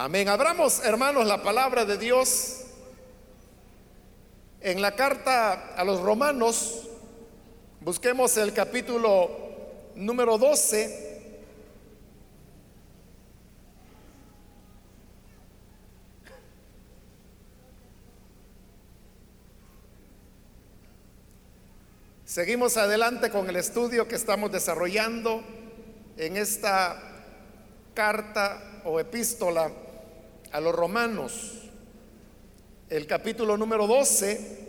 Amén. Abramos, hermanos, la palabra de Dios en la carta a los romanos. Busquemos el capítulo número 12. Seguimos adelante con el estudio que estamos desarrollando en esta carta o epístola a los romanos, el capítulo número 12,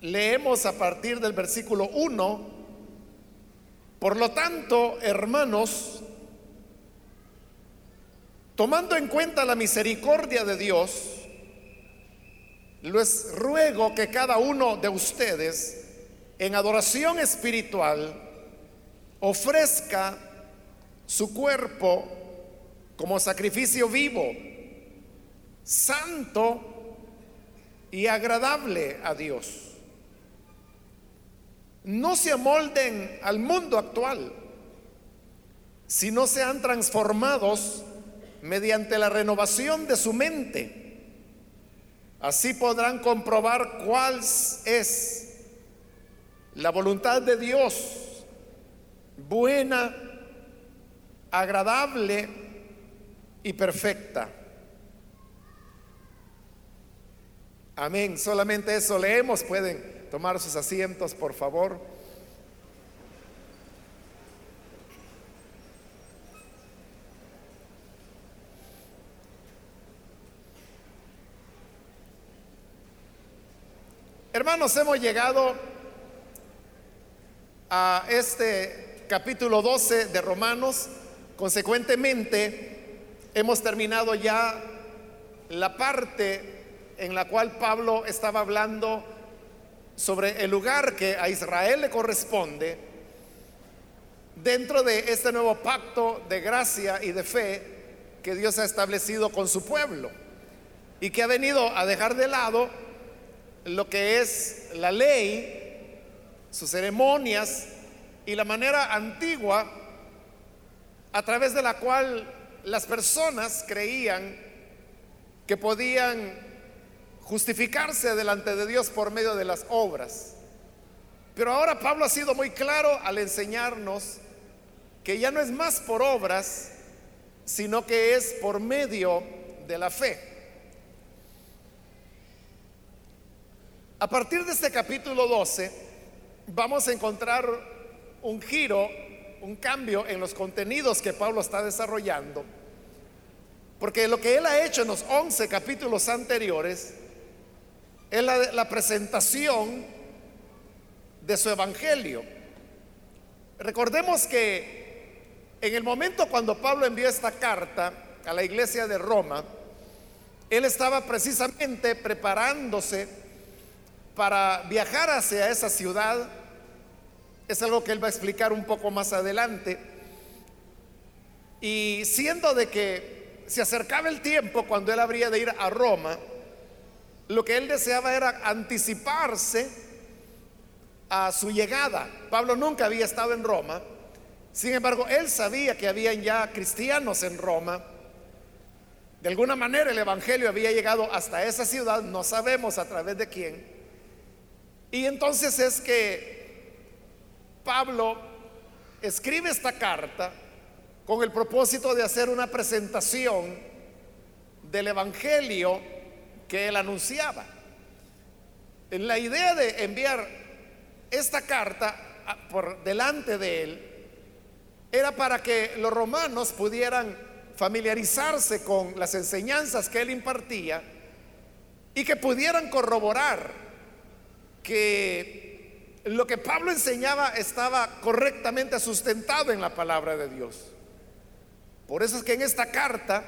leemos a partir del versículo 1, por lo tanto, hermanos, tomando en cuenta la misericordia de Dios, les ruego que cada uno de ustedes en adoración espiritual ofrezca su cuerpo como sacrificio vivo, santo y agradable a Dios. No se amolden al mundo actual, sino sean transformados mediante la renovación de su mente. Así podrán comprobar cuál es la voluntad de Dios, buena, agradable y perfecta. Amén. Solamente eso leemos. Pueden tomar sus asientos, por favor. Hermanos, hemos llegado a este capítulo 12 de Romanos. Consecuentemente, Hemos terminado ya la parte en la cual Pablo estaba hablando sobre el lugar que a Israel le corresponde dentro de este nuevo pacto de gracia y de fe que Dios ha establecido con su pueblo y que ha venido a dejar de lado lo que es la ley, sus ceremonias y la manera antigua a través de la cual las personas creían que podían justificarse delante de Dios por medio de las obras. Pero ahora Pablo ha sido muy claro al enseñarnos que ya no es más por obras, sino que es por medio de la fe. A partir de este capítulo 12 vamos a encontrar un giro, un cambio en los contenidos que Pablo está desarrollando porque lo que él ha hecho en los 11 capítulos anteriores es la, presentación de su evangelio. Recordemos que en el momento cuando Pablo envió esta carta a la iglesia de Roma, él estaba precisamente preparándose para viajar hacia esa ciudad. Es algo que él va a explicar un poco más adelante. Y siendo de que se acercaba el tiempo cuando él habría de ir a Roma, lo que él deseaba era anticiparse a su llegada. Pablo nunca había estado en Roma, sin embargo, él sabía que habían ya cristianos en Roma. De alguna manera el Evangelio había llegado hasta esa ciudad, no sabemos a través de quién. Y entonces es que Pablo escribe esta carta con el propósito de hacer una presentación del Evangelio que él anunciaba. En la idea de enviar esta carta por delante de él era para que los romanos pudieran familiarizarse con las enseñanzas que él impartía y que pudieran corroborar que lo que Pablo enseñaba estaba correctamente sustentado en la palabra de Dios. Por eso es que en esta carta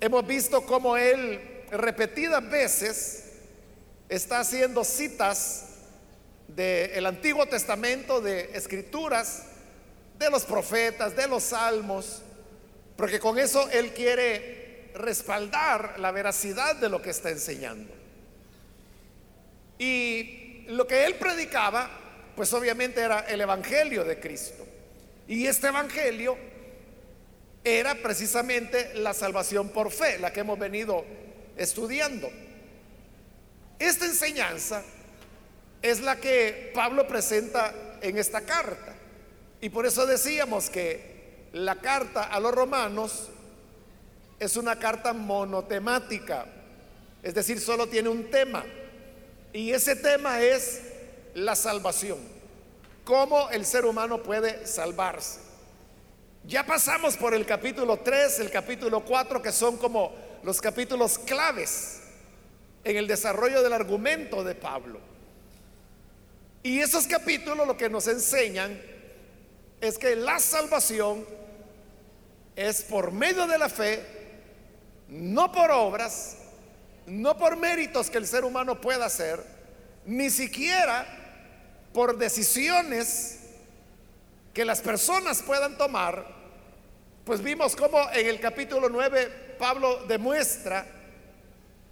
hemos visto cómo él repetidas veces está haciendo citas del Antiguo Testamento, de escrituras, de los profetas, de los salmos, porque con eso él quiere respaldar la veracidad de lo que está enseñando. Y lo que él predicaba, pues obviamente era el Evangelio de Cristo. Y este Evangelio era precisamente la salvación por fe, la que hemos venido estudiando. Esta enseñanza es la que Pablo presenta en esta carta. Y por eso decíamos que la carta a los romanos es una carta monotemática, es decir, solo tiene un tema. Y ese tema es la salvación, cómo el ser humano puede salvarse. Ya pasamos por el capítulo 3, el capítulo 4, que son como los capítulos claves en el desarrollo del argumento de Pablo. Y esos capítulos lo que nos enseñan es que la salvación es por medio de la fe, no por obras, no por méritos que el ser humano pueda hacer, ni siquiera por decisiones que las personas puedan tomar, pues vimos como en el capítulo 9 Pablo demuestra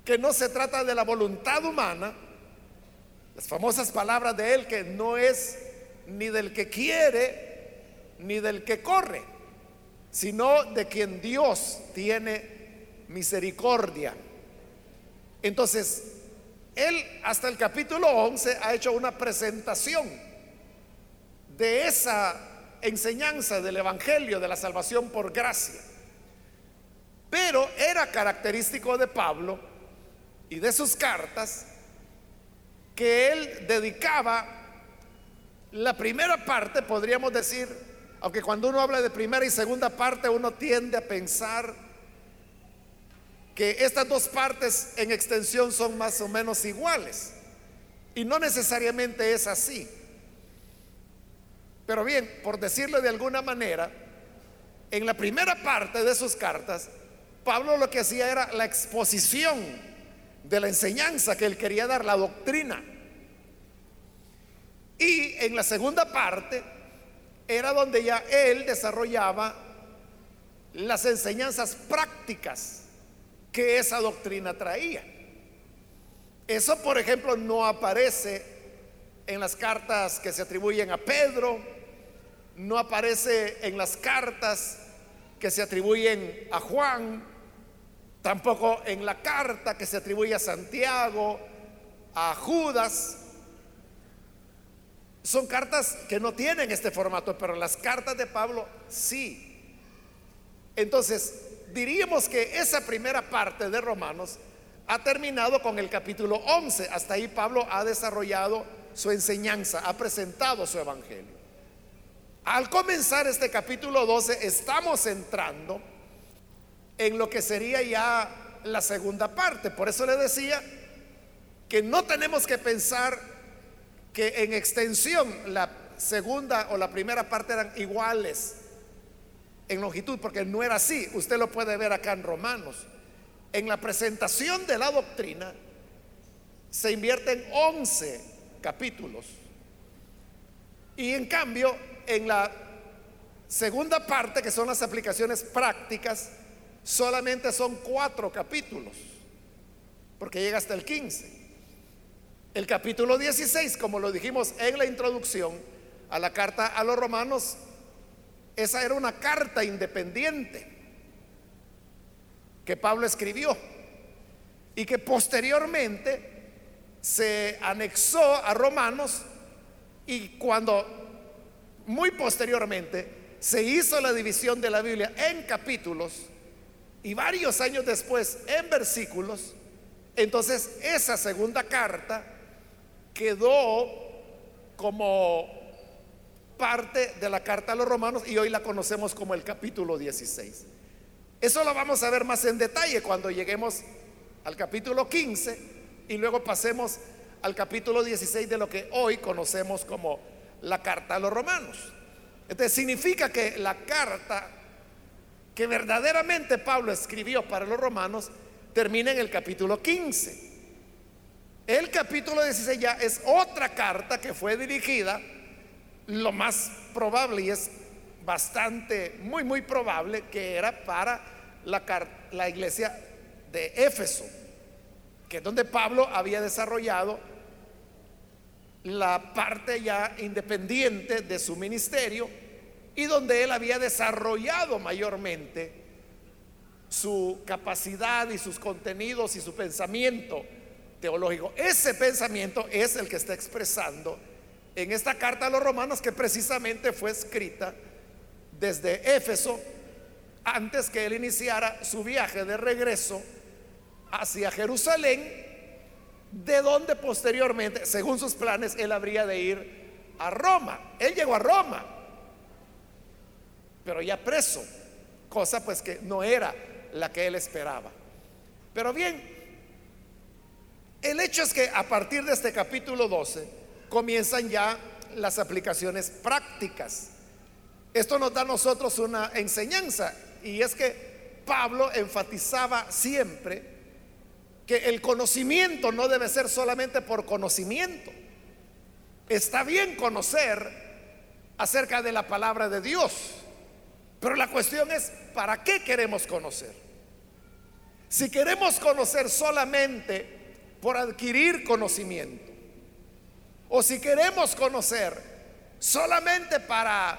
que no se trata de la voluntad humana, las famosas palabras de él que no es ni del que quiere ni del que corre, sino de quien Dios tiene misericordia. Entonces, él hasta el capítulo 11 ha hecho una presentación de esa enseñanza del Evangelio de la salvación por gracia. Pero era característico de Pablo y de sus cartas que él dedicaba la primera parte, podríamos decir, aunque cuando uno habla de primera y segunda parte uno tiende a pensar que estas dos partes en extensión son más o menos iguales. Y no necesariamente es así. Pero bien, por decirlo de alguna manera, en la primera parte de sus cartas, Pablo lo que hacía era la exposición de la enseñanza que él quería dar, la doctrina. Y en la segunda parte era donde ya él desarrollaba las enseñanzas prácticas que esa doctrina traía. Eso, por ejemplo, no aparece en las cartas que se atribuyen a Pedro, no aparece en las cartas que se atribuyen a Juan, tampoco en la carta que se atribuye a Santiago, a Judas. Son cartas que no tienen este formato, pero las cartas de Pablo sí. Entonces, diríamos que esa primera parte de Romanos ha terminado con el capítulo 11. Hasta ahí Pablo ha desarrollado su enseñanza, ha presentado su evangelio. Al comenzar este capítulo 12 estamos entrando en lo que sería ya la segunda parte. Por eso le decía que no tenemos que pensar que en extensión la segunda o la primera parte eran iguales en longitud, porque no era así. Usted lo puede ver acá en Romanos. En la presentación de la doctrina se invierten 11 capítulos. Y en cambio, en la segunda parte, que son las aplicaciones prácticas, solamente son cuatro capítulos, porque llega hasta el 15. El capítulo 16, como lo dijimos en la introducción a la carta a los romanos, esa era una carta independiente que Pablo escribió y que posteriormente se anexó a Romanos y cuando muy posteriormente se hizo la división de la Biblia en capítulos y varios años después en versículos, entonces esa segunda carta quedó como parte de la carta a los romanos y hoy la conocemos como el capítulo 16. Eso lo vamos a ver más en detalle cuando lleguemos al capítulo 15 y luego pasemos al capítulo 16 de lo que hoy conocemos como la carta a los romanos. Entonces significa que la carta que verdaderamente Pablo escribió para los romanos termina en el capítulo 15. El capítulo 16 ya es otra carta que fue dirigida, lo más probable y es bastante, muy, muy probable que era para la, la iglesia de Éfeso, que es donde Pablo había desarrollado la parte ya independiente de su ministerio y donde él había desarrollado mayormente su capacidad y sus contenidos y su pensamiento teológico. Ese pensamiento es el que está expresando en esta carta a los romanos que precisamente fue escrita desde Éfeso antes que él iniciara su viaje de regreso hacia Jerusalén, de donde posteriormente, según sus planes, él habría de ir a Roma. Él llegó a Roma, pero ya preso, cosa pues que no era la que él esperaba. Pero bien, el hecho es que a partir de este capítulo 12 comienzan ya las aplicaciones prácticas. Esto nos da a nosotros una enseñanza y es que Pablo enfatizaba siempre que el conocimiento no debe ser solamente por conocimiento. Está bien conocer acerca de la palabra de Dios, pero la cuestión es, ¿para qué queremos conocer? Si queremos conocer solamente por adquirir conocimiento, o si queremos conocer solamente para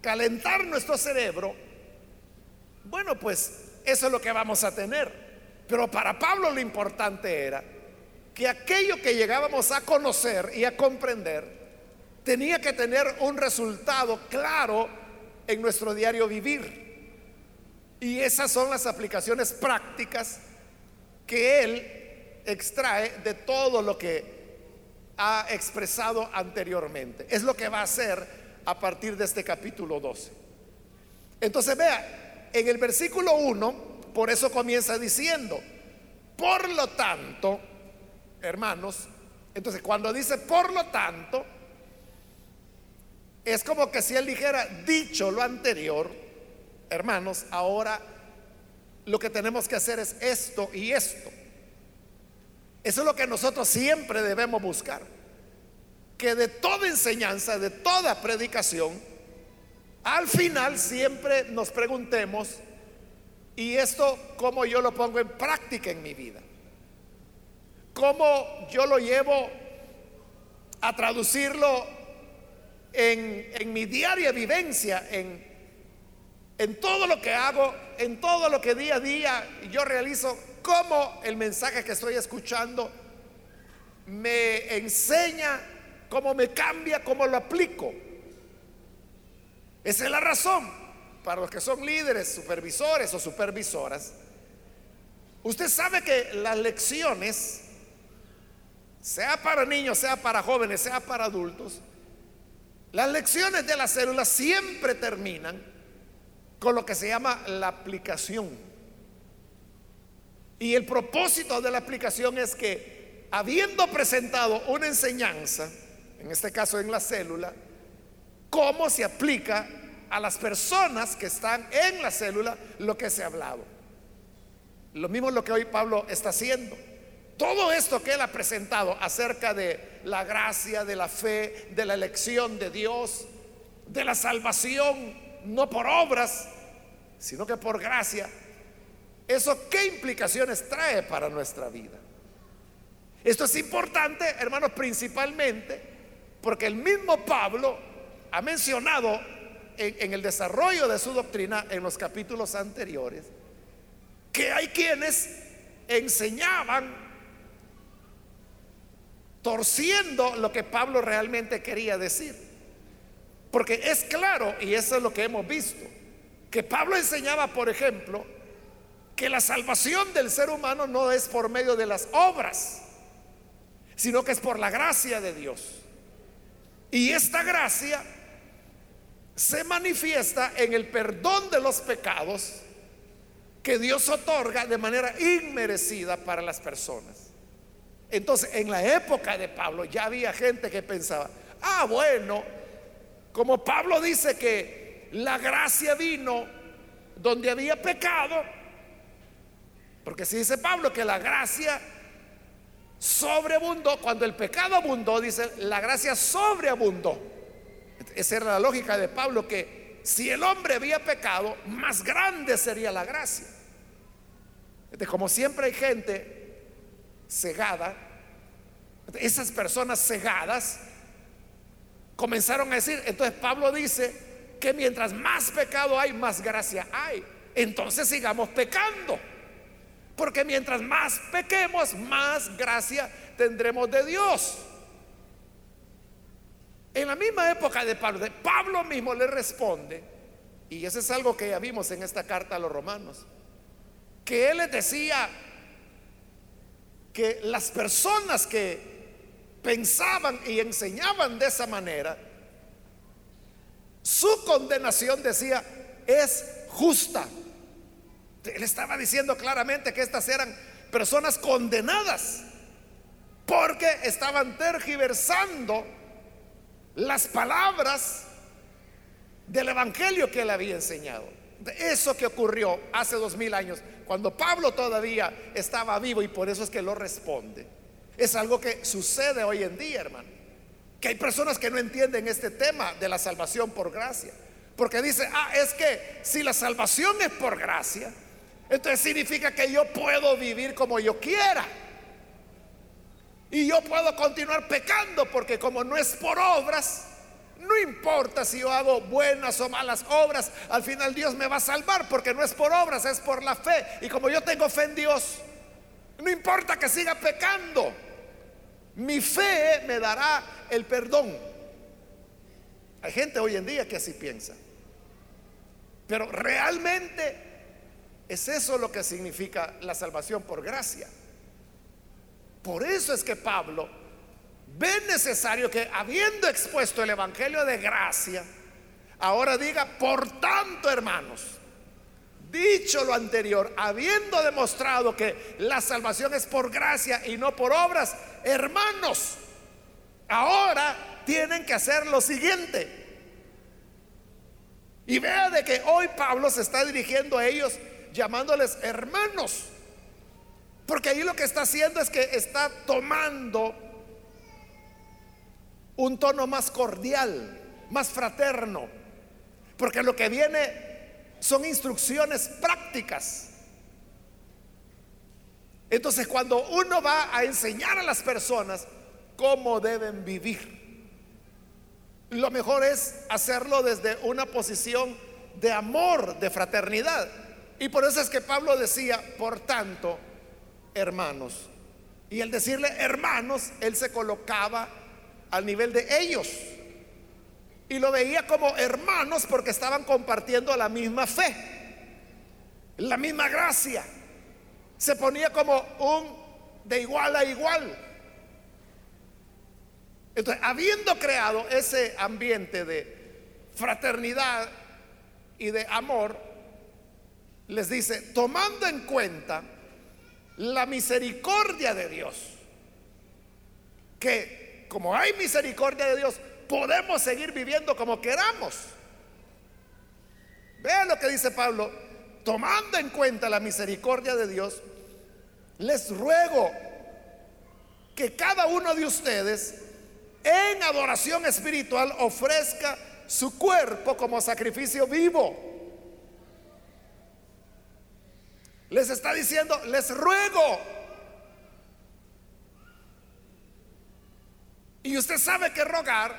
calentar nuestro cerebro, bueno, pues eso es lo que vamos a tener. Pero para Pablo lo importante era que aquello que llegábamos a conocer y a comprender tenía que tener un resultado claro en nuestro diario vivir. Y esas son las aplicaciones prácticas que él extrae de todo lo que ha expresado anteriormente. Es lo que va a hacer a partir de este capítulo 12. Entonces vea, en el versículo 1, por eso comienza diciendo, por lo tanto, hermanos, entonces cuando dice por lo tanto, es como que si él dijera, dicho lo anterior, hermanos, ahora lo que tenemos que hacer es esto y esto. Eso es lo que nosotros siempre debemos buscar. Que de toda enseñanza, de toda predicación, al final siempre nos preguntemos, ¿y esto cómo yo lo pongo en práctica en mi vida? ¿Cómo yo lo llevo a traducirlo en, mi diaria vivencia, en, en todo lo que hago, en todo lo que día a día yo realizo, cómo el mensaje que estoy escuchando me enseña, cómo me cambia, cómo lo aplico. Esa es la razón para los que son líderes, supervisores o supervisoras. Usted sabe que las lecciones, sea para niños, sea para jóvenes, sea para adultos, las lecciones de la célula siempre terminan con lo que se llama la aplicación. Y el propósito de la aplicación es que, habiendo presentado una enseñanza, en este caso en la célula, cómo se aplica a las personas que están en la célula lo que se ha hablado. Lo mismo lo que hoy Pablo está haciendo. Todo esto que él ha presentado acerca de la gracia, de la fe, de la elección de Dios, de la salvación, no por obras, sino que por gracia, ¿eso qué implicaciones trae para nuestra vida? Esto es importante, hermanos, principalmente porque el mismo Pablo ha mencionado en, el desarrollo de su doctrina en los capítulos anteriores que hay quienes enseñaban torciendo lo que Pablo realmente quería decir. Porque es claro, y eso es lo que hemos visto, que Pablo enseñaba, por ejemplo, que la salvación del ser humano no es por medio de las obras, sino que es por la gracia de Dios. Y esta gracia se manifiesta en el perdón de los pecados que Dios otorga de manera inmerecida para las personas. Entonces, en la época de Pablo ya había gente que pensaba, ah, bueno, como Pablo dice que la gracia vino donde había pecado, porque si dice Pablo que la gracia sobreabundó, cuando el pecado abundó, dice, la gracia sobreabundó. Esa era la lógica de Pablo, que si el hombre había pecado, más grande sería la gracia. Entonces, como siempre hay gente cegada, esas personas cegadas comenzaron a decir, entonces Pablo dice que mientras más pecado hay, más gracia hay. Entonces sigamos pecando. Porque mientras más pequemos, más gracia tendremos de Dios. En la misma época de Pablo, Pablo mismo le responde, y eso es algo que ya vimos en esta carta a los romanos, que él les decía que las personas que pensaban y enseñaban de esa manera, su condenación decía es justa. Él estaba diciendo claramente que estas eran personas condenadas porque estaban tergiversando las palabras del evangelio que él había enseñado. Eso que ocurrió hace dos mil años, cuando Pablo todavía estaba vivo y por eso es que lo responde. Es algo que sucede hoy en día, hermano. Que hay personas que no entienden este tema de la salvación por gracia. Porque dice, ah, es que si la salvación es por gracia, entonces significa que yo puedo vivir como yo quiera. Y yo puedo continuar pecando porque como no es por obras, no importa si yo hago buenas o malas obras, al final Dios me va a salvar porque no es por obras, es por la fe. Y como yo tengo fe en Dios, no importa que siga pecando, mi fe me dará el perdón. Hay gente hoy en día que así piensa. Pero realmente es eso lo que significa la salvación por gracia. Por eso es que Pablo ve necesario que habiendo expuesto el Evangelio de gracia, ahora diga, por tanto hermanos, dicho lo anterior, habiendo demostrado que la salvación es por gracia y no por obras, hermanos, ahora tienen que hacer lo siguiente. Y vea de que hoy Pablo se está dirigiendo a ellos llamándoles hermanos. Porque ahí lo que está haciendo es que está tomando un tono más cordial, más fraterno. Porque lo que viene son instrucciones prácticas. Entonces cuando uno va a enseñar a las personas cómo deben vivir, lo mejor es hacerlo desde una posición de amor, de fraternidad. Y por eso es que Pablo decía, por tanto, hermanos. Y el decirle hermanos, él se colocaba al nivel de ellos. Y lo veía como hermanos porque estaban compartiendo la misma fe, la misma gracia. Se ponía como un de igual a igual. Entonces, habiendo creado ese ambiente de fraternidad y de amor, les dice, tomando en cuenta la misericordia de Dios, que como hay misericordia de Dios, podemos seguir viviendo como queramos. Vean lo que dice Pablo, tomando en cuenta la misericordia de Dios, les ruego que cada uno de ustedes en adoración espiritual ofrezca su cuerpo como sacrificio vivo Les está diciendo, les ruego. Y usted sabe que rogar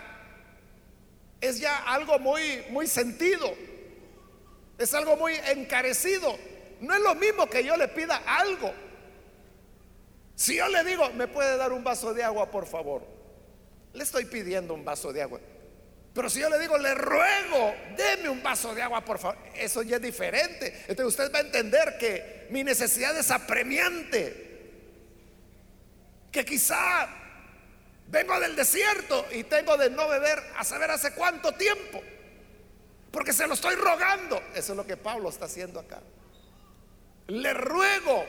es ya algo muy muy sentido. Es algo muy encarecido. No es lo mismo que yo le pida algo. Si yo le digo, ¿me puede dar un vaso de agua, por favor? Le estoy pidiendo un vaso de agua. Pero si yo le digo, le ruego, deme un vaso de agua, por favor, eso ya es diferente. Entonces usted va a entender que mi necesidad es apremiante. Que quizá vengo del desierto y tengo de no beber a saber hace cuánto tiempo. Porque se lo estoy rogando. Eso es lo que Pablo está haciendo acá. Le ruego,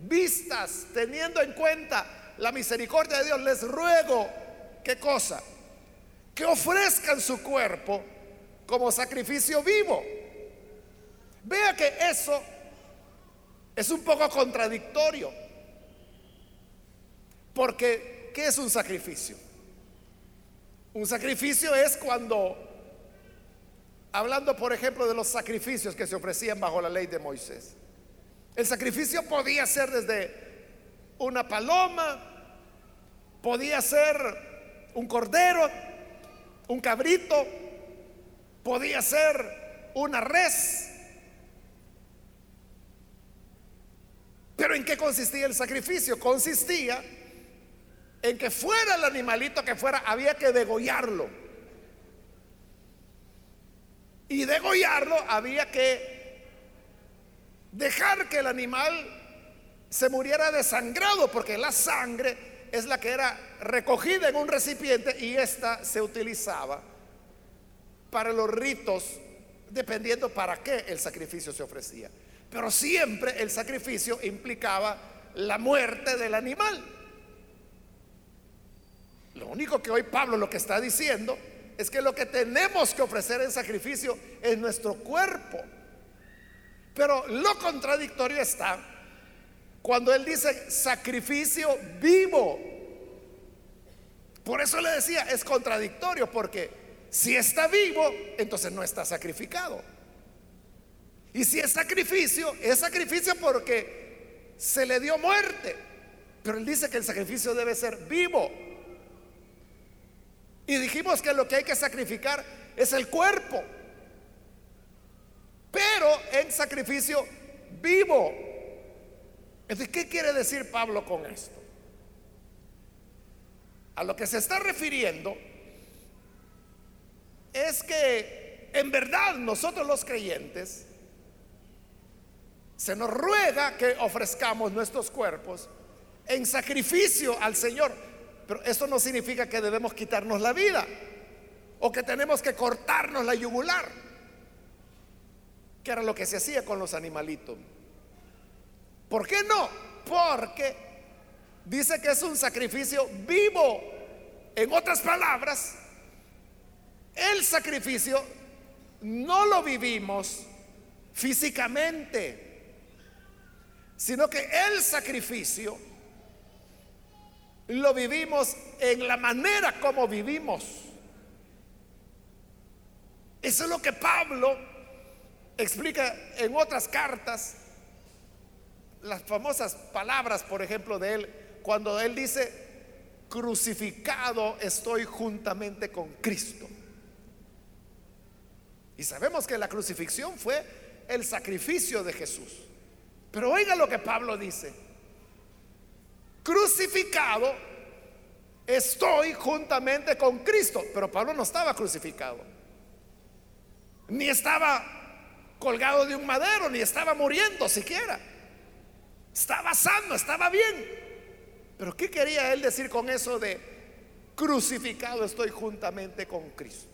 vistas, teniendo en cuenta la misericordia de Dios, les ruego, ¿qué cosa? Que ofrezcan su cuerpo como sacrificio vivo. Vea que eso es un poco contradictorio. Porque, ¿qué es un sacrificio? Un sacrificio es cuando, hablando por ejemplo de los sacrificios que se ofrecían bajo la ley de Moisés, el sacrificio podía ser desde una paloma, podía ser un cordero, un cabrito, podía ser una res. Pero ¿en qué consistía el sacrificio? Consistía en que fuera el animalito que fuera, había que degollarlo. Y degollarlo había que dejar que el animal se muriera desangrado, porque la sangre es la que era recogida en un recipiente y esta se utilizaba para los ritos, dependiendo para qué el sacrificio se ofrecía. Pero siempre el sacrificio implicaba la muerte del animal. Lo único que hoy Pablo lo que está diciendo es que lo que tenemos que ofrecer en sacrificio es nuestro cuerpo. Pero lo contradictorio está cuando él dice sacrificio vivo. Por eso le decía, es contradictorio, porque si está vivo, entonces no está sacrificado. Y si es sacrificio, es sacrificio porque se le dio muerte. Pero él dice que el sacrificio debe ser vivo. Y dijimos que lo que hay que sacrificar es el cuerpo, pero en sacrificio vivo. Entonces, ¿qué quiere decir Pablo con esto? A lo que se está refiriendo es que en verdad nosotros los creyentes se nos ruega que ofrezcamos nuestros cuerpos en sacrificio al Señor. Pero eso no significa que debemos quitarnos la vida o que tenemos que cortarnos la yugular, que era lo que se hacía con los animalitos. ¿Por qué no? Porque dice que es un sacrificio vivo. En otras palabras, el sacrificio no lo vivimos físicamente, sino que el sacrificio lo vivimos en la manera como vivimos. Eso es lo que Pablo explica en otras cartas, las famosas palabras, por ejemplo, de él, cuando él dice, crucificado estoy juntamente con Cristo. Y sabemos que la crucifixión fue el sacrificio de Jesús. Pero oiga lo que Pablo dice crucificado, estoy juntamente con Cristo. Pero Pablo no estaba crucificado, ni estaba colgado de un madero, ni estaba muriendo siquiera. Estaba sano, estaba bien. Pero ¿qué quería él decir con eso de crucificado estoy juntamente con Cristo?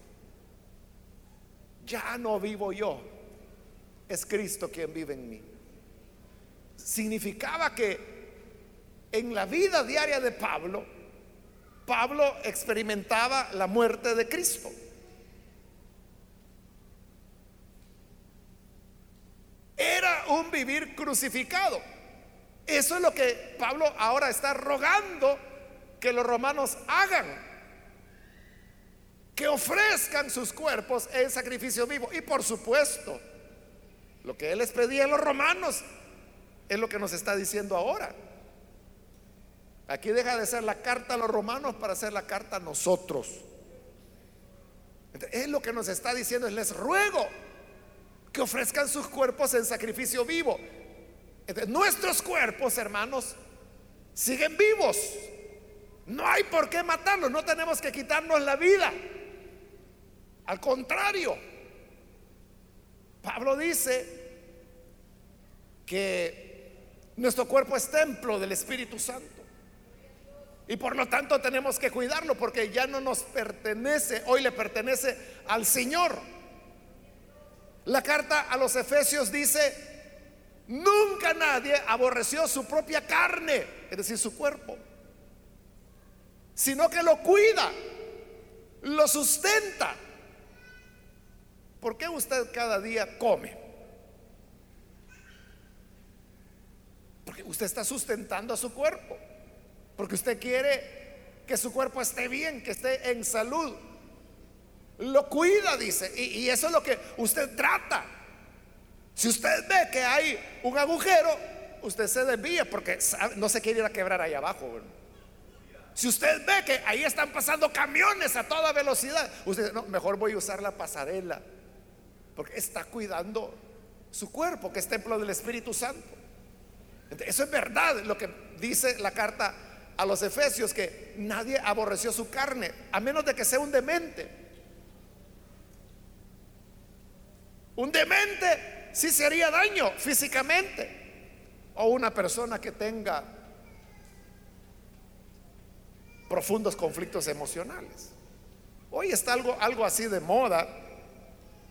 Ya no vivo yo, es Cristo quien vive en mí. Significaba que en la vida diaria de Pablo, Pablo experimentaba la muerte de Cristo. Era un vivir crucificado. Eso es lo que Pablo ahora está rogando que los romanos hagan. Que ofrezcan sus cuerpos en sacrificio vivo. Y por supuesto, lo que él les pedía a los romanos es lo que nos está diciendo ahora. Aquí deja de ser la carta a los romanos para ser la carta a nosotros. es lo que nos está diciendo, es les ruego que ofrezcan sus cuerpos en sacrificio vivo. Nuestros cuerpos, hermanos, siguen vivos. No hay por qué matarlos, no tenemos que quitarnos la vida. Al contrario, Pablo dice que nuestro cuerpo es templo del Espíritu Santo. Y por lo tanto tenemos que cuidarlo porque ya no nos pertenece, hoy le pertenece al Señor. La carta a los Efesios dice, nunca nadie aborreció su propia carne, es decir, su cuerpo, sino que lo cuida, lo sustenta. ¿Por qué usted cada día come? Porque usted está sustentando a su cuerpo. Porque usted quiere que su cuerpo esté bien, que esté en salud. Lo cuida, dice. Y, eso es lo que usted trata. Si usted ve que hay un agujero, usted se desvía porque no se quiere ir a quebrar ahí abajo. Si usted ve que ahí están pasando camiones a toda velocidad, usted no, mejor voy a usar la pasarela porque está cuidando su cuerpo, que es templo del Espíritu Santo. Eso es verdad lo que dice la carta a los Efesios, que nadie aborreció su carne, a menos de que sea un demente. Un demente sí se haría daño físicamente. O una persona que tenga profundos conflictos emocionales. Hoy está algo, algo así de moda.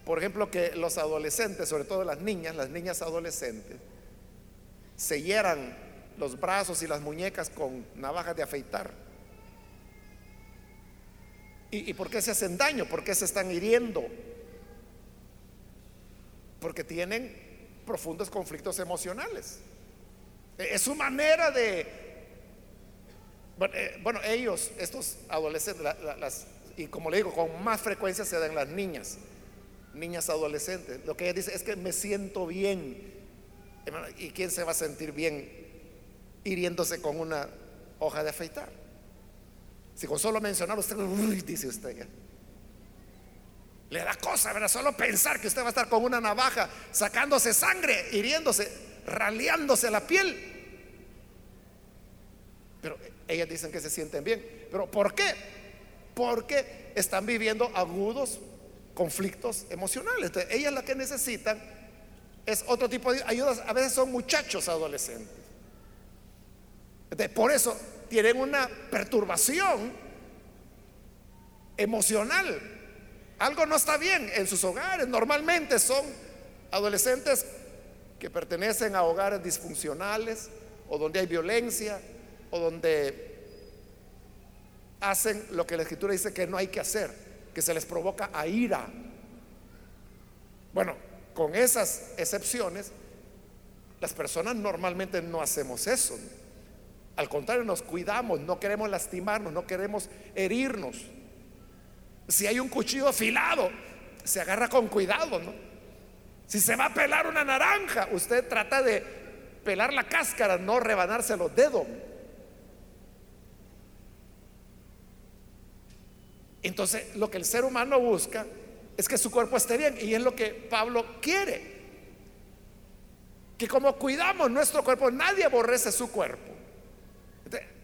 Por ejemplo, que los adolescentes, sobre todo las niñas, las niñas adolescentes, se hieran los brazos y las muñecas con navajas de afeitar. ¿Y, ¿Y, por qué se hacen daño? ¿Por qué se están hiriendo? Porque tienen profundos conflictos emocionales. Es su manera de... Bueno, eh, ellos, estos adolescentes, y como le digo, con más frecuencia se dan las niñas, niñas adolescentes. Lo que ella dice es que me siento bien. ¿Y quién se va a sentir bien hiriéndose con una hoja de afeitar? Si con solo mencionar usted, dice usted ya. Le da cosa, ¿verdad? Solo pensar que usted va a estar con una navaja sacándose sangre, hiriéndose, raleándose la piel. Pero ellas dicen que se sienten bien. ¿Pero por qué? Porque están viviendo agudos conflictos emocionales. Entonces, ellas lo que necesitan es otro tipo de ayudas. A veces son muchachos adolescentes. por eso tienen una perturbación emocional algo no está bien en sus hogares. Normalmente son adolescentes que pertenecen a hogares disfuncionales o donde hay violencia o donde hacen lo que la escritura dice que no hay que hacer, que se les provoca a ira. Bueno, con esas excepciones, las personas normalmente no hacemos eso. Al contrario, nos cuidamos, no queremos lastimarnos, no queremos herirnos. Si hay un cuchillo afilado, se agarra con cuidado, ¿no? Si se va a pelar una naranja, usted trata de pelar la cáscara, no rebanarse los dedos. Entonces, lo que el ser humano busca es que su cuerpo esté bien y es lo que Pablo quiere. Que como cuidamos nuestro cuerpo, nadie aborrece su cuerpo.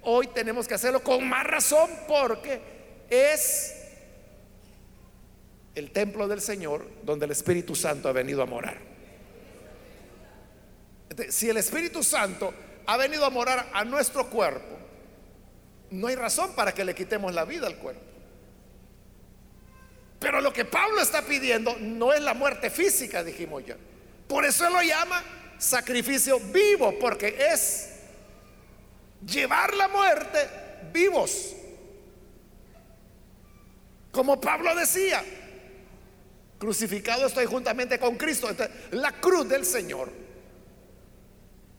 hoy tenemos que hacerlo con más razón porque es el templo del Señor donde el Espíritu Santo ha venido a morar. Si el Espíritu Santo ha venido a morar a nuestro cuerpo, no hay razón para que le quitemos la vida al cuerpo. Pero lo que Pablo está pidiendo no es la muerte física, dijimos ya. Por eso lo llama sacrificio vivo, porque es llevar la muerte vivos. Como Pablo decía, Crucificado estoy juntamente con Cristo. la cruz del Señor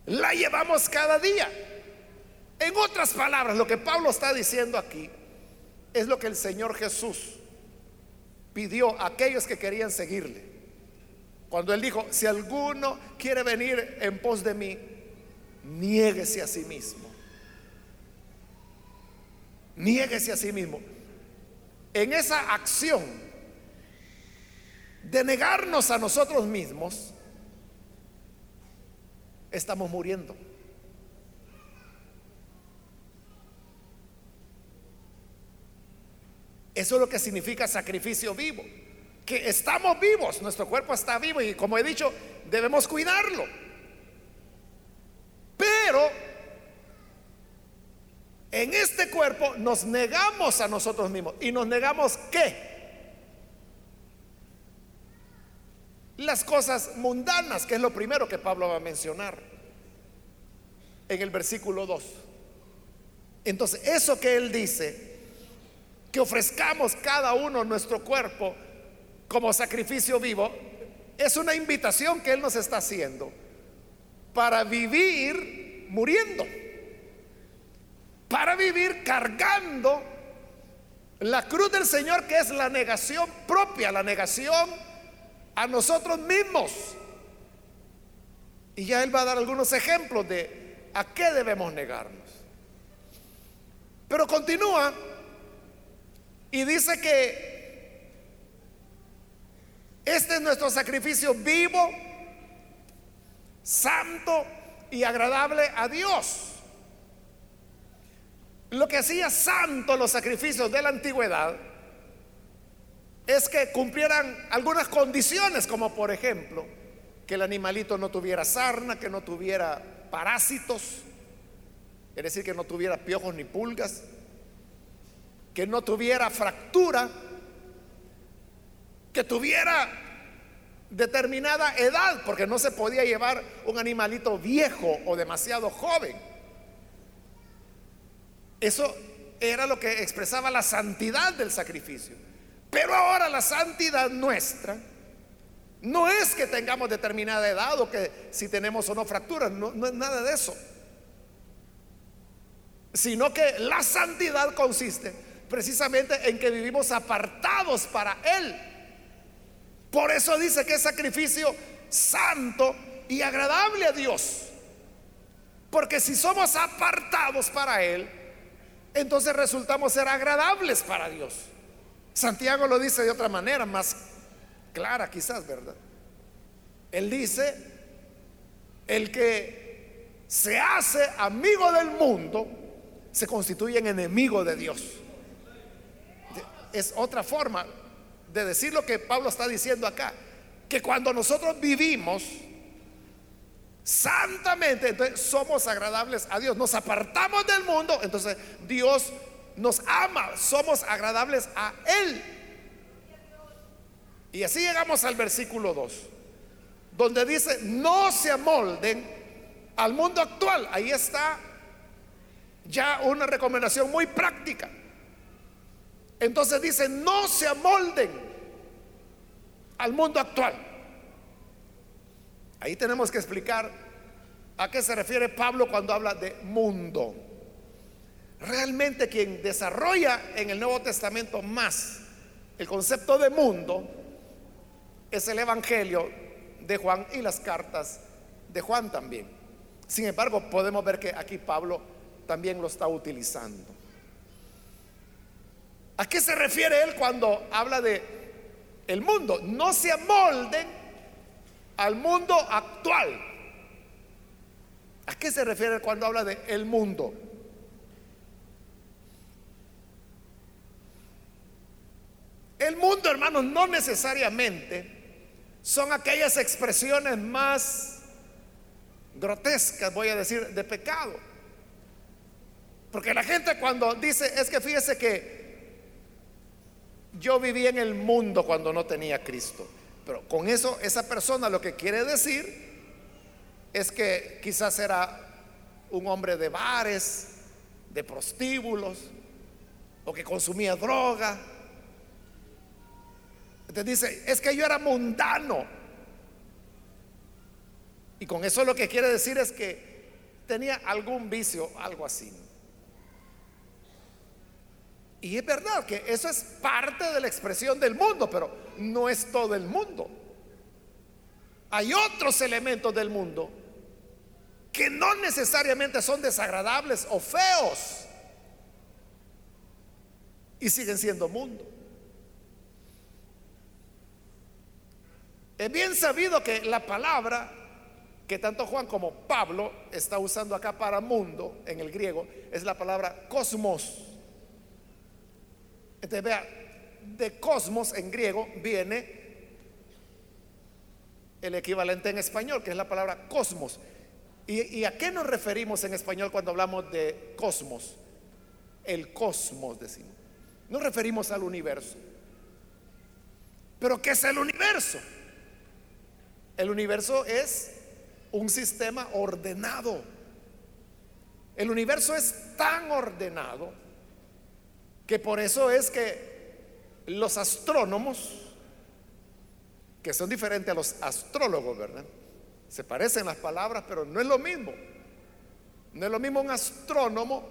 la llevamos cada día. En otras palabras, lo que Pablo está diciendo aquí es lo que el Señor Jesús pidió a aquellos que querían seguirle. Cuando él dijo, si alguno quiere venir en pos de mí, niéguese a sí mismo. Niéguese a sí mismo. En esa acción de negarnos a nosotros mismos, estamos muriendo. Eso es lo que significa sacrificio vivo. Que estamos vivos, nuestro cuerpo está vivo y como he dicho, debemos cuidarlo. Pero en este cuerpo nos negamos a nosotros mismos. ¿Y nos negamos qué? Las cosas mundanas, que es lo primero que Pablo va a mencionar en el versículo 2. Entonces, eso que él dice, que ofrezcamos cada uno nuestro cuerpo como sacrificio vivo, es una invitación que él nos está haciendo para vivir muriendo, para vivir cargando la cruz del Señor, que es la negación propia, la negación a nosotros mismos. Y ya Él va a dar algunos ejemplos de a qué debemos negarnos. Pero continúa y dice que Este es nuestro sacrificio vivo, santo y agradable a Dios. Lo que hacía santo los sacrificios de la antigüedad es que cumplieran algunas condiciones, como por ejemplo, que el animalito no tuviera sarna, que no tuviera parásitos, es decir, que no tuviera piojos ni pulgas, que no tuviera fractura, que tuviera determinada edad, porque no se podía llevar un animalito viejo o demasiado joven. Eso era lo que expresaba la santidad del sacrificio. Pero ahora la santidad nuestra no es que tengamos determinada edad o que si tenemos o no fracturas, no, es nada de eso. Sino que la santidad consiste precisamente en que vivimos apartados para Él. Por eso dice que es sacrificio santo y agradable a Dios. Porque si somos apartados para Él, entonces resultamos ser agradables para Dios. Santiago lo dice de otra manera, más clara quizás, ¿verdad? Él dice, el que se hace amigo del mundo, se constituye en enemigo de Dios. Es otra forma de decir lo que Pablo está diciendo acá, que cuando nosotros vivimos santamente, entonces somos agradables a Dios, nos apartamos del mundo, entonces Dios nos ama, somos agradables a Él. Y así llegamos al versículo 2, donde dice, no se amolden al mundo actual. Ahí está ya una recomendación muy práctica. Entonces dice, no se amolden al mundo actual. Ahí tenemos que explicar a qué se refiere Pablo cuando habla de mundo. Realmente quien desarrolla en el Nuevo Testamento más el concepto de mundo es el Evangelio de Juan y las cartas de Juan también. Sin embargo, podemos ver que aquí Pablo también lo está utilizando. ¿A qué se refiere él cuando habla de el mundo? No se amolden al mundo actual. ¿A qué se refiere cuando habla de el mundo? El mundo, hermanos, no necesariamente son aquellas expresiones más grotescas, voy a decir, de pecado. Porque la gente cuando dice, es que fíjese que yo viví en el mundo cuando no tenía Cristo. Pero con eso, esa persona lo que quiere decir es que quizás era un hombre de bares, de prostíbulos, o que consumía droga, te dice, es que yo era mundano. Y con eso lo que quiere decir es que tenía algún vicio, algo así. Y es verdad que eso es parte de la expresión del mundo, pero no es todo el mundo. Hay otros elementos del mundo que no necesariamente son desagradables o feos y siguen siendo mundo. Es bien sabido que la palabra que tanto Juan como Pablo está usando acá para mundo en el griego es la palabra cosmos. Entonces vea, de cosmos en griego viene el equivalente en español, que es la palabra cosmos. ¿Y, ¿Y, a qué nos referimos en español cuando hablamos de cosmos? El cosmos, decimos. Nos referimos al universo. ¿Pero qué es el universo? El universo es un sistema ordenado. El universo es tan ordenado que por eso es que los astrónomos, que son diferentes a los astrólogos, ¿verdad? Se parecen las palabras, pero no es lo mismo. No es lo mismo un astrónomo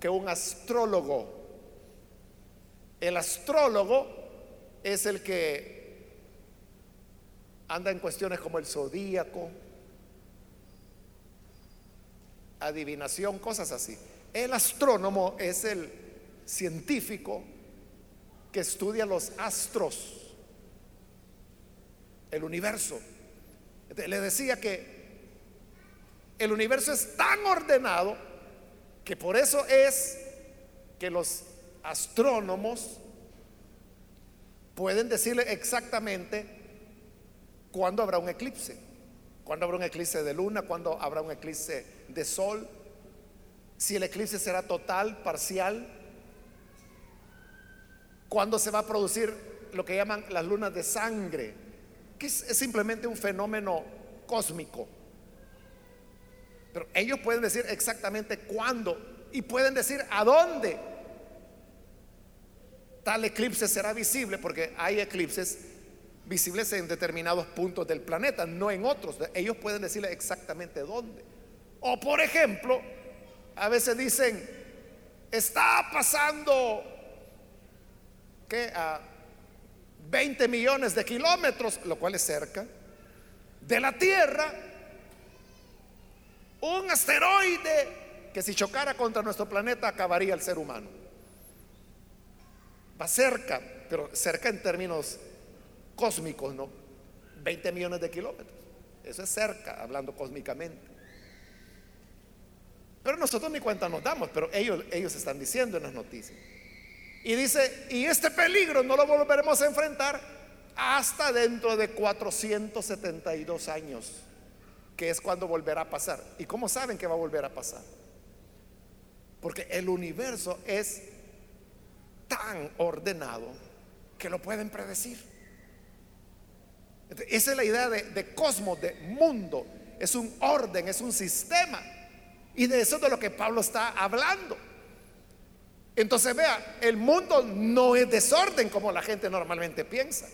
que un astrólogo. El astrólogo es el que anda en cuestiones como el zodíaco, adivinación, cosas así. El astrónomo es el científico que estudia los astros. el universo. Le decía que el universo es tan ordenado que por eso es que los astrónomos pueden decirle exactamente cuándo habrá un eclipse, cuándo habrá un eclipse de luna, cuándo habrá un eclipse de sol, si el eclipse será total, parcial, cuándo se va a producir lo que llaman las lunas de sangre, que es, simplemente un fenómeno cósmico. Pero ellos pueden decir exactamente cuándo y pueden decir a dónde tal eclipse será visible, porque hay eclipses visibles en determinados puntos del planeta, no en otros. Ellos pueden decirle exactamente dónde. O por ejemplo, a veces dicen, está pasando que a 20 millones de kilómetros, lo cual es cerca, de la Tierra, un asteroide que si chocara contra nuestro planeta acabaría el ser humano. Va cerca, pero cerca en términos cósmicos, ¿no? 20 millones de kilómetros. Eso es cerca, hablando cósmicamente. Pero nosotros ni cuenta nos damos, pero ellos, ellos están diciendo en las noticias. Y dice, y este peligro no lo volveremos a enfrentar hasta dentro de 472 años, que es cuando volverá a pasar. ¿Y cómo saben que va a volver a pasar? Porque el universo es tan ordenado que lo pueden predecir. Esa es la idea de, cosmos, de mundo. Es un orden, es un sistema. Y de eso es de lo que Pablo está hablando. Entonces vea, el mundo no es desorden como la gente normalmente piensa.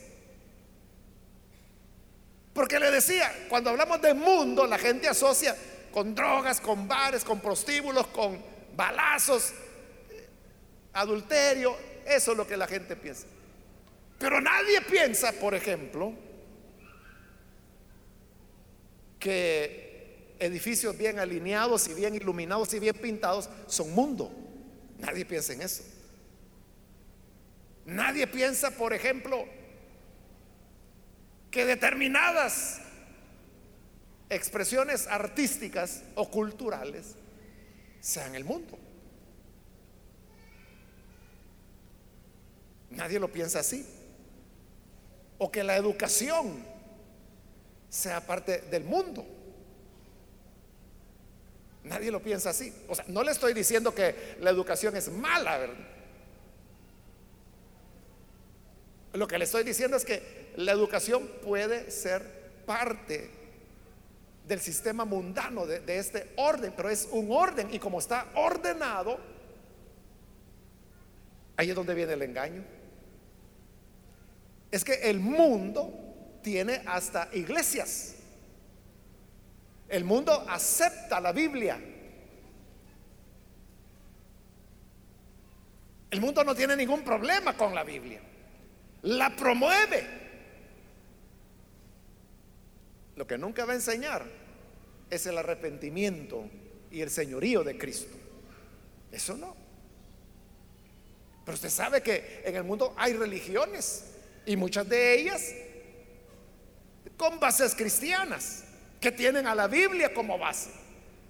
Porque le decía, cuando hablamos de mundo, la gente asocia con drogas, con bares, con prostíbulos, con balazos, adulterio, eso es lo que la gente piensa. Pero nadie piensa, por ejemplo, que edificios bien alineados y bien iluminados y bien pintados son mundo. Nadie piensa en eso. Nadie piensa, por ejemplo, que determinadas expresiones artísticas o culturales sean el mundo. Nadie lo piensa así. O que la educación sea parte del mundo. Nadie lo piensa así. O sea, no le estoy diciendo que la educación es mala, ¿verdad? Lo que le estoy diciendo es que la educación puede ser parte del sistema mundano de, de, este orden, pero es un orden y como está ordenado, ahí es donde viene el engaño. Es que el mundo tiene hasta iglesias. El mundo acepta la Biblia. El mundo no tiene ningún problema con la Biblia. La promueve. Lo que nunca va a enseñar es el arrepentimiento y el señorío de Cristo. Eso no. Pero usted sabe que en el mundo hay religiones y muchas de ellas con bases cristianas que tienen a la Biblia como base,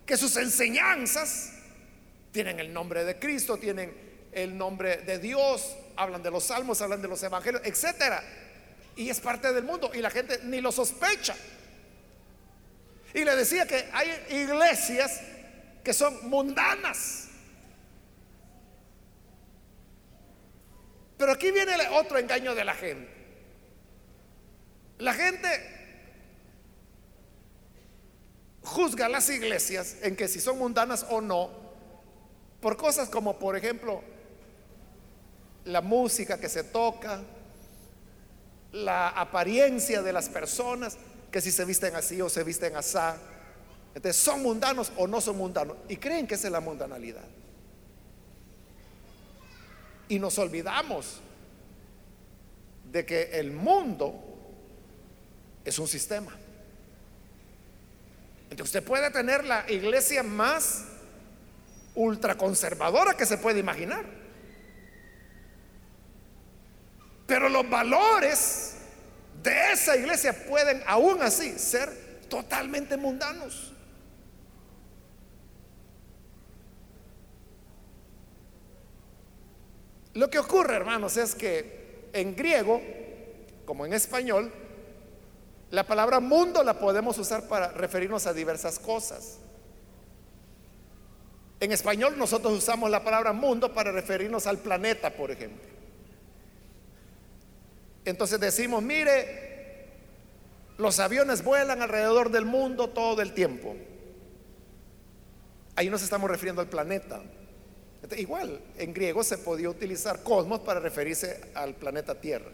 que sus enseñanzas tienen el nombre de Cristo, tienen el nombre de Dios, hablan de los salmos, hablan de los evangelios, etcétera. Y es parte del mundo y la gente ni lo sospecha. Y le decía que hay iglesias que son mundanas. Pero aquí viene otro engaño de la gente. La gente juzga las iglesias en que si son mundanas o no, por cosas como, por ejemplo, la música que se toca, la apariencia de las personas, que si se visten así o se visten así. Entonces, ¿son mundanos o no son mundanos? Y creen que esa es la mundanalidad. Y nos olvidamos de que el mundo es un sistema. Entonces usted puede tener la iglesia más ultraconservadora que se puede imaginar. Pero los valores de esa iglesia pueden aún así ser totalmente mundanos. Lo que ocurre, hermanos, es que en griego, como en español, la palabra mundo la podemos usar para referirnos a diversas cosas. En español nosotros usamos la palabra mundo para referirnos al planeta, por ejemplo. Entonces decimos, mire, los aviones vuelan alrededor del mundo todo el tiempo. Ahí nos estamos refiriendo al planeta. igual, en griego se podía utilizar cosmos para referirse al planeta Tierra.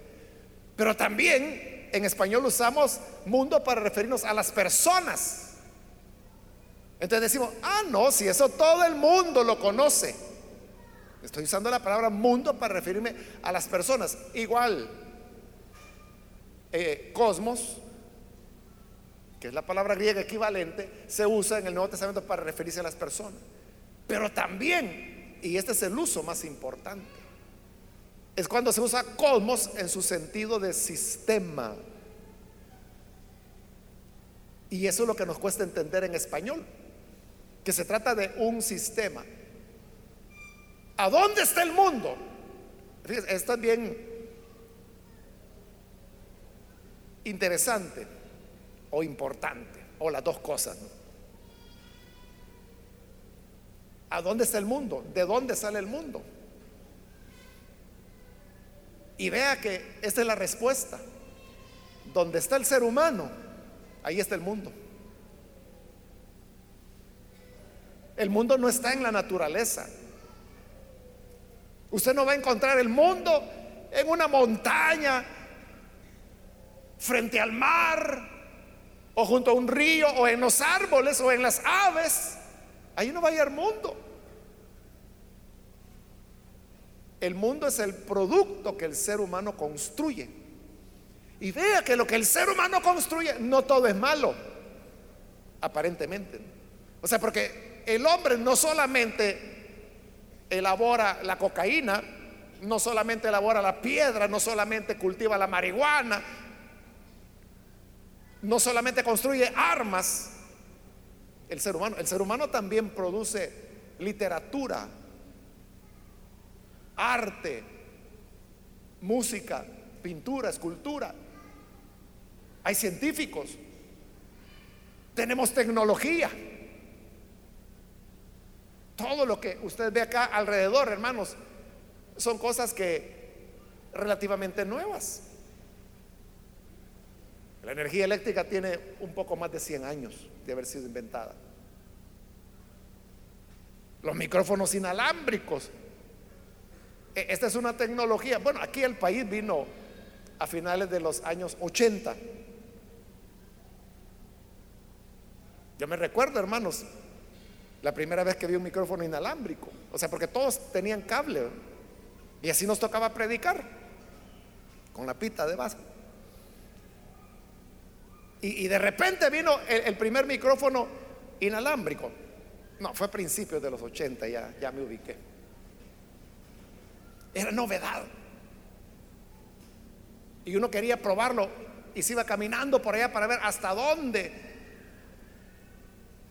Pero también en español usamos mundo para referirnos a las personas. Entonces decimos, ah, no, si eso todo el mundo lo conoce. Estoy usando la palabra mundo para referirme a las personas. Igual, eh, cosmos, que es la palabra griega equivalente, se usa en el Nuevo Testamento para referirse a las personas. Pero también, y este es el uso más importante, es cuando se usa cosmos en su sentido de sistema. Y eso es lo que nos cuesta entender en español que se trata de un sistema. ¿A dónde está el mundo? es también interesante o importante, o las dos cosas. ¿A dónde está el mundo? ¿De dónde sale el mundo? Y vea que esta es la respuesta. Donde está el ser humano, ahí está el mundo. El mundo no está en la naturaleza. Usted no va a encontrar el mundo en una montaña, frente al mar, o junto a un río, o en los árboles, o en las aves. Ahí no va a haber mundo. El mundo es el producto que el ser humano construye. Y vea que lo que el ser humano construye, no todo es malo, aparentemente. O sea, porque el hombre no solamente elabora la cocaína, no solamente elabora la piedra, no solamente cultiva la marihuana, no solamente construye armas, el ser humano, el ser humano también produce literatura, arte, música, pintura, escultura. Hay científicos, tenemos tecnología. Todo lo que usted ve acá alrededor, hermanos, son cosas que relativamente nuevas. La energía eléctrica tiene un poco más de 100 años de haber sido inventada. Los micrófonos inalámbricos. E, esta es una tecnología. Bueno, aquí el país vino a finales de los años 80. Yo me recuerdo, hermanos, la primera vez que vi un micrófono inalámbrico. O sea, porque todos tenían cable. Y así nos tocaba predicar. Con la pita de vasco. Y, de repente vino el, primer micrófono inalámbrico. No, fue a principios de los 80, ya, ya me ubiqué. Era novedad. Y uno quería probarlo y se iba caminando por allá para ver hasta dónde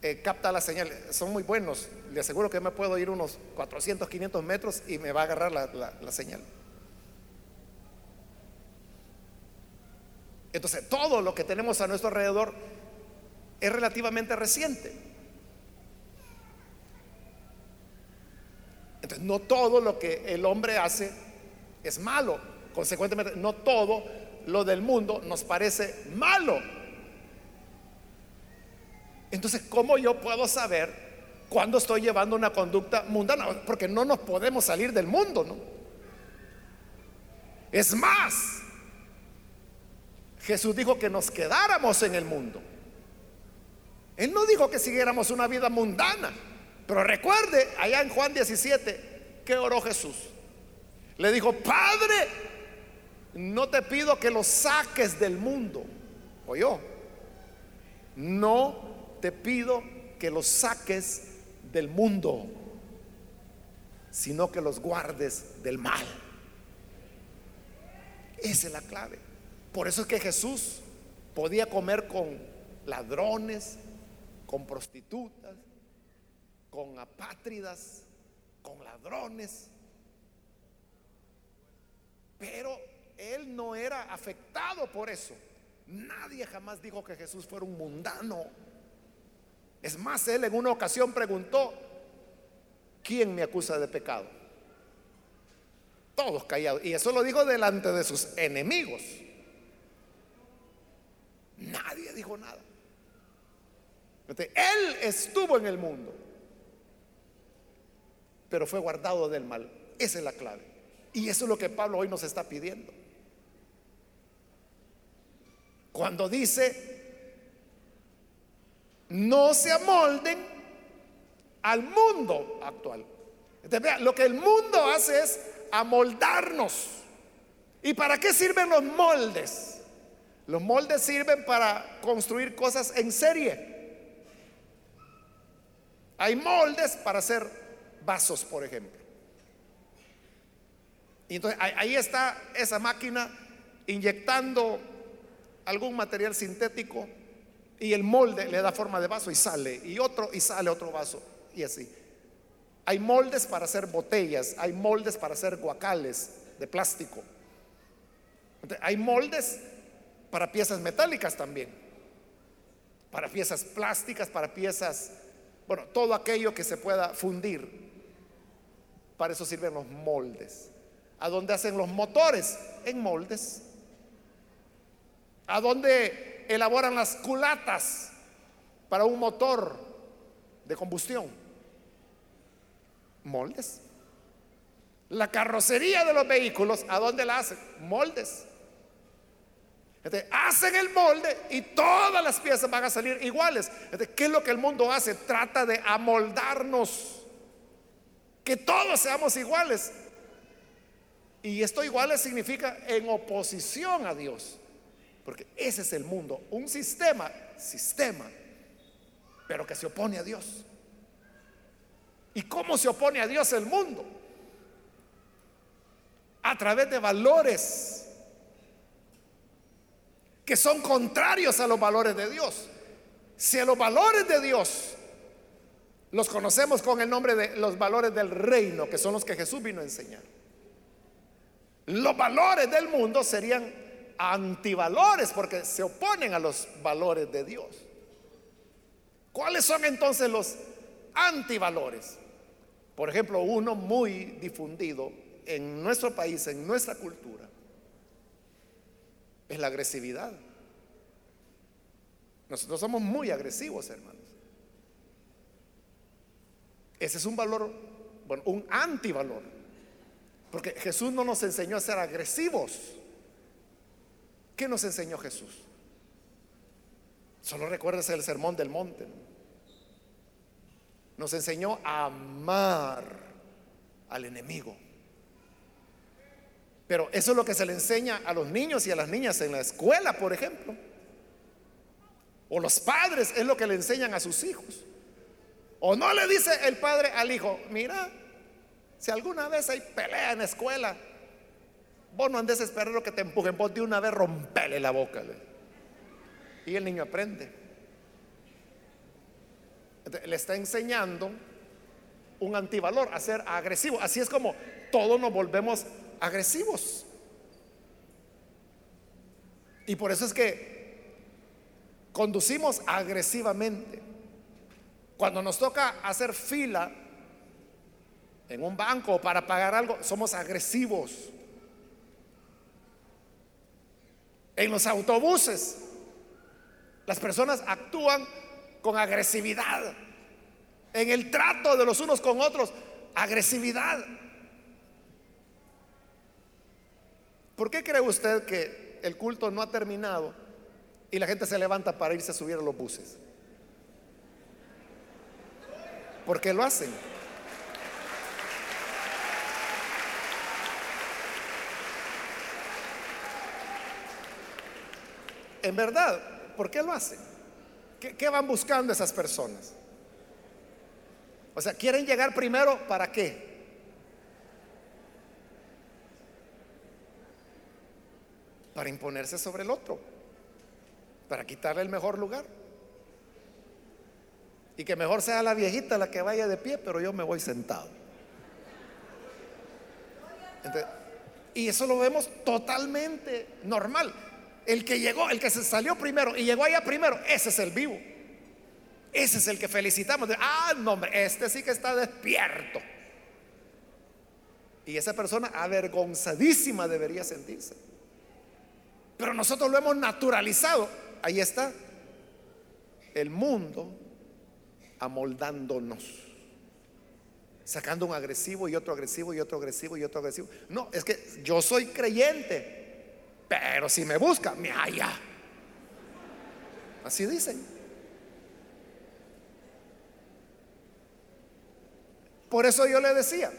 eh, capta la señal. Son muy buenos. Le aseguro que me puedo ir unos 400, 500 metros y me va a agarrar la, señal. Entonces, todo lo que tenemos a nuestro alrededor es relativamente reciente. Entonces, no todo lo que el hombre hace es malo. Consecuentemente, no todo lo del mundo nos parece malo. Entonces, ¿cómo yo puedo saber cuándo estoy llevando una conducta mundana? Porque no nos podemos salir del mundo, ¿no? Es más, Jesús dijo que nos quedáramos en el mundo. Él no dijo que siguiéramos una vida mundana. Pero recuerde, allá en Juan 17, ¿qué oró Jesús? Le dijo, Padre, no te pido que lo saques del mundo. Oyó, no te pido que los saques del mundo, sino que los guardes del mal. Esa es la clave. Por eso es que Jesús podía comer con ladrones, con prostitutas, con apátridas, con ladrones. Pero él no era afectado por eso. Nadie jamás dijo que Jesús fuera un mundano. Es más, él en una ocasión preguntó, ¿quién me acusa de pecado? Todos callados. Y eso lo dijo delante de sus enemigos. Nadie dijo nada. Él estuvo en el mundo, pero fue guardado del mal. Esa es la clave. Y eso es lo que Pablo hoy nos está pidiendo. Cuando dice, no se amolden al mundo actual. Lo que el mundo hace es amoldarnos. ¿Y para qué sirven los moldes? Los moldes sirven para construir cosas en serie. Hay moldes para hacer vasos, por ejemplo. Y entonces ahí está esa máquina inyectando algún material sintético y el molde le da forma de vaso y sale, y otro y sale otro vaso, y así. Hay moldes para hacer botellas, hay moldes para hacer guacales de plástico. hay moldes para piezas metálicas también, para piezas plásticas, para piezas, bueno, todo aquello que se pueda fundir. Para eso sirven los moldes. ¿A dónde hacen los motores? En moldes. ¿A dónde elaboran las culatas para un motor de combustión? Moldes. La carrocería de los vehículos, ¿a dónde la hacen? Moldes. hacen el molde y todas las piezas van a salir iguales. ¿Qué es lo que el mundo hace? Trata de amoldarnos. Que todos seamos iguales. Y esto iguales significa en oposición a Dios. Porque ese es el mundo, un sistema, sistema, pero que se opone a Dios. ¿Y cómo se opone a Dios el mundo? A través de valores que son contrarios a los valores de Dios. Si a los valores de Dios los conocemos con el nombre de los valores del reino, que son los que Jesús vino a enseñar. Los valores del mundo serían antivalores porque se oponen a los valores de Dios. ¿Cuáles son entonces los antivalores? Por ejemplo, uno muy difundido en nuestro país, en nuestra cultura, es la agresividad. Nosotros somos muy agresivos, hermanos. Ese es un valor, bueno, un antivalor. Porque Jesús no nos enseñó a ser agresivos. ¿Qué nos enseñó Jesús? Solo recuerdas el sermón del monte. Nos enseñó a amar al enemigo. Pero eso es lo que se le enseña a los niños y a las niñas en la escuela, por ejemplo. O los padres es lo que le enseñan a sus hijos. O no le dice el padre al hijo, mira, si alguna vez hay pelea en la escuela, Vos no andes esperando que te empujen, vos de una vez rompele la boca. Y el niño aprende. le está enseñando un antivalor, a ser agresivo. Así es como todos nos volvemos agresivos. Y por eso es que conducimos agresivamente. Cuando nos toca hacer fila en un banco para pagar algo, somos agresivos. En los autobuses, las personas actúan con agresividad. En el trato de los unos con otros, agresividad. ¿Por qué cree usted que el culto no ha terminado y la gente se levanta para irse a subir a los buses? ¿Por qué lo hacen? En verdad, ¿por qué lo hacen? ¿Qué, van buscando esas personas? O sea, ¿quieren llegar primero para qué? para imponerse sobre el otro, para quitarle el mejor lugar. Y que mejor sea la viejita la que vaya de pie, pero yo me voy sentado. y eso lo vemos totalmente normal. El que llegó, el que se salió primero y llegó allá primero, ese es el vivo. Ese es el que felicitamos. Ah, no, hombre, este sí que está despierto. Y esa persona avergonzadísima debería sentirse. Pero nosotros lo hemos naturalizado. Ahí está el mundo amoldándonos. Sacando un agresivo y otro agresivo y otro agresivo y otro agresivo. No, es que yo soy creyente, pero si me busca, me halla. Así dicen. Por eso yo le decía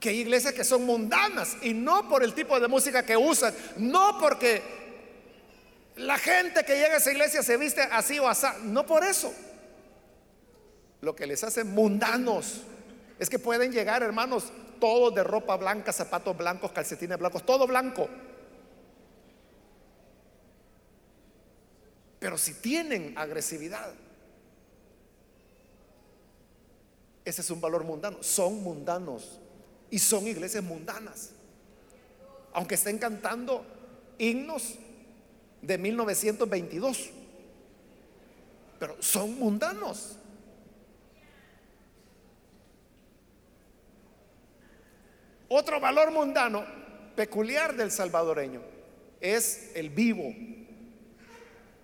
que hay iglesias que son mundanas y no por el tipo de música que usan, no porque la gente que llega a esa iglesia se viste así o así, no por eso. Lo que les hace mundanos es que pueden llegar, hermanos, todos de ropa blanca, zapatos blancos, calcetines blancos, todo blanco. Pero si tienen agresividad, Ese es un valor mundano. Son mundanos y son iglesias mundanas. Aunque estén cantando himnos de 1922. Pero son mundanos. Otro valor mundano peculiar del salvadoreño es el vivo.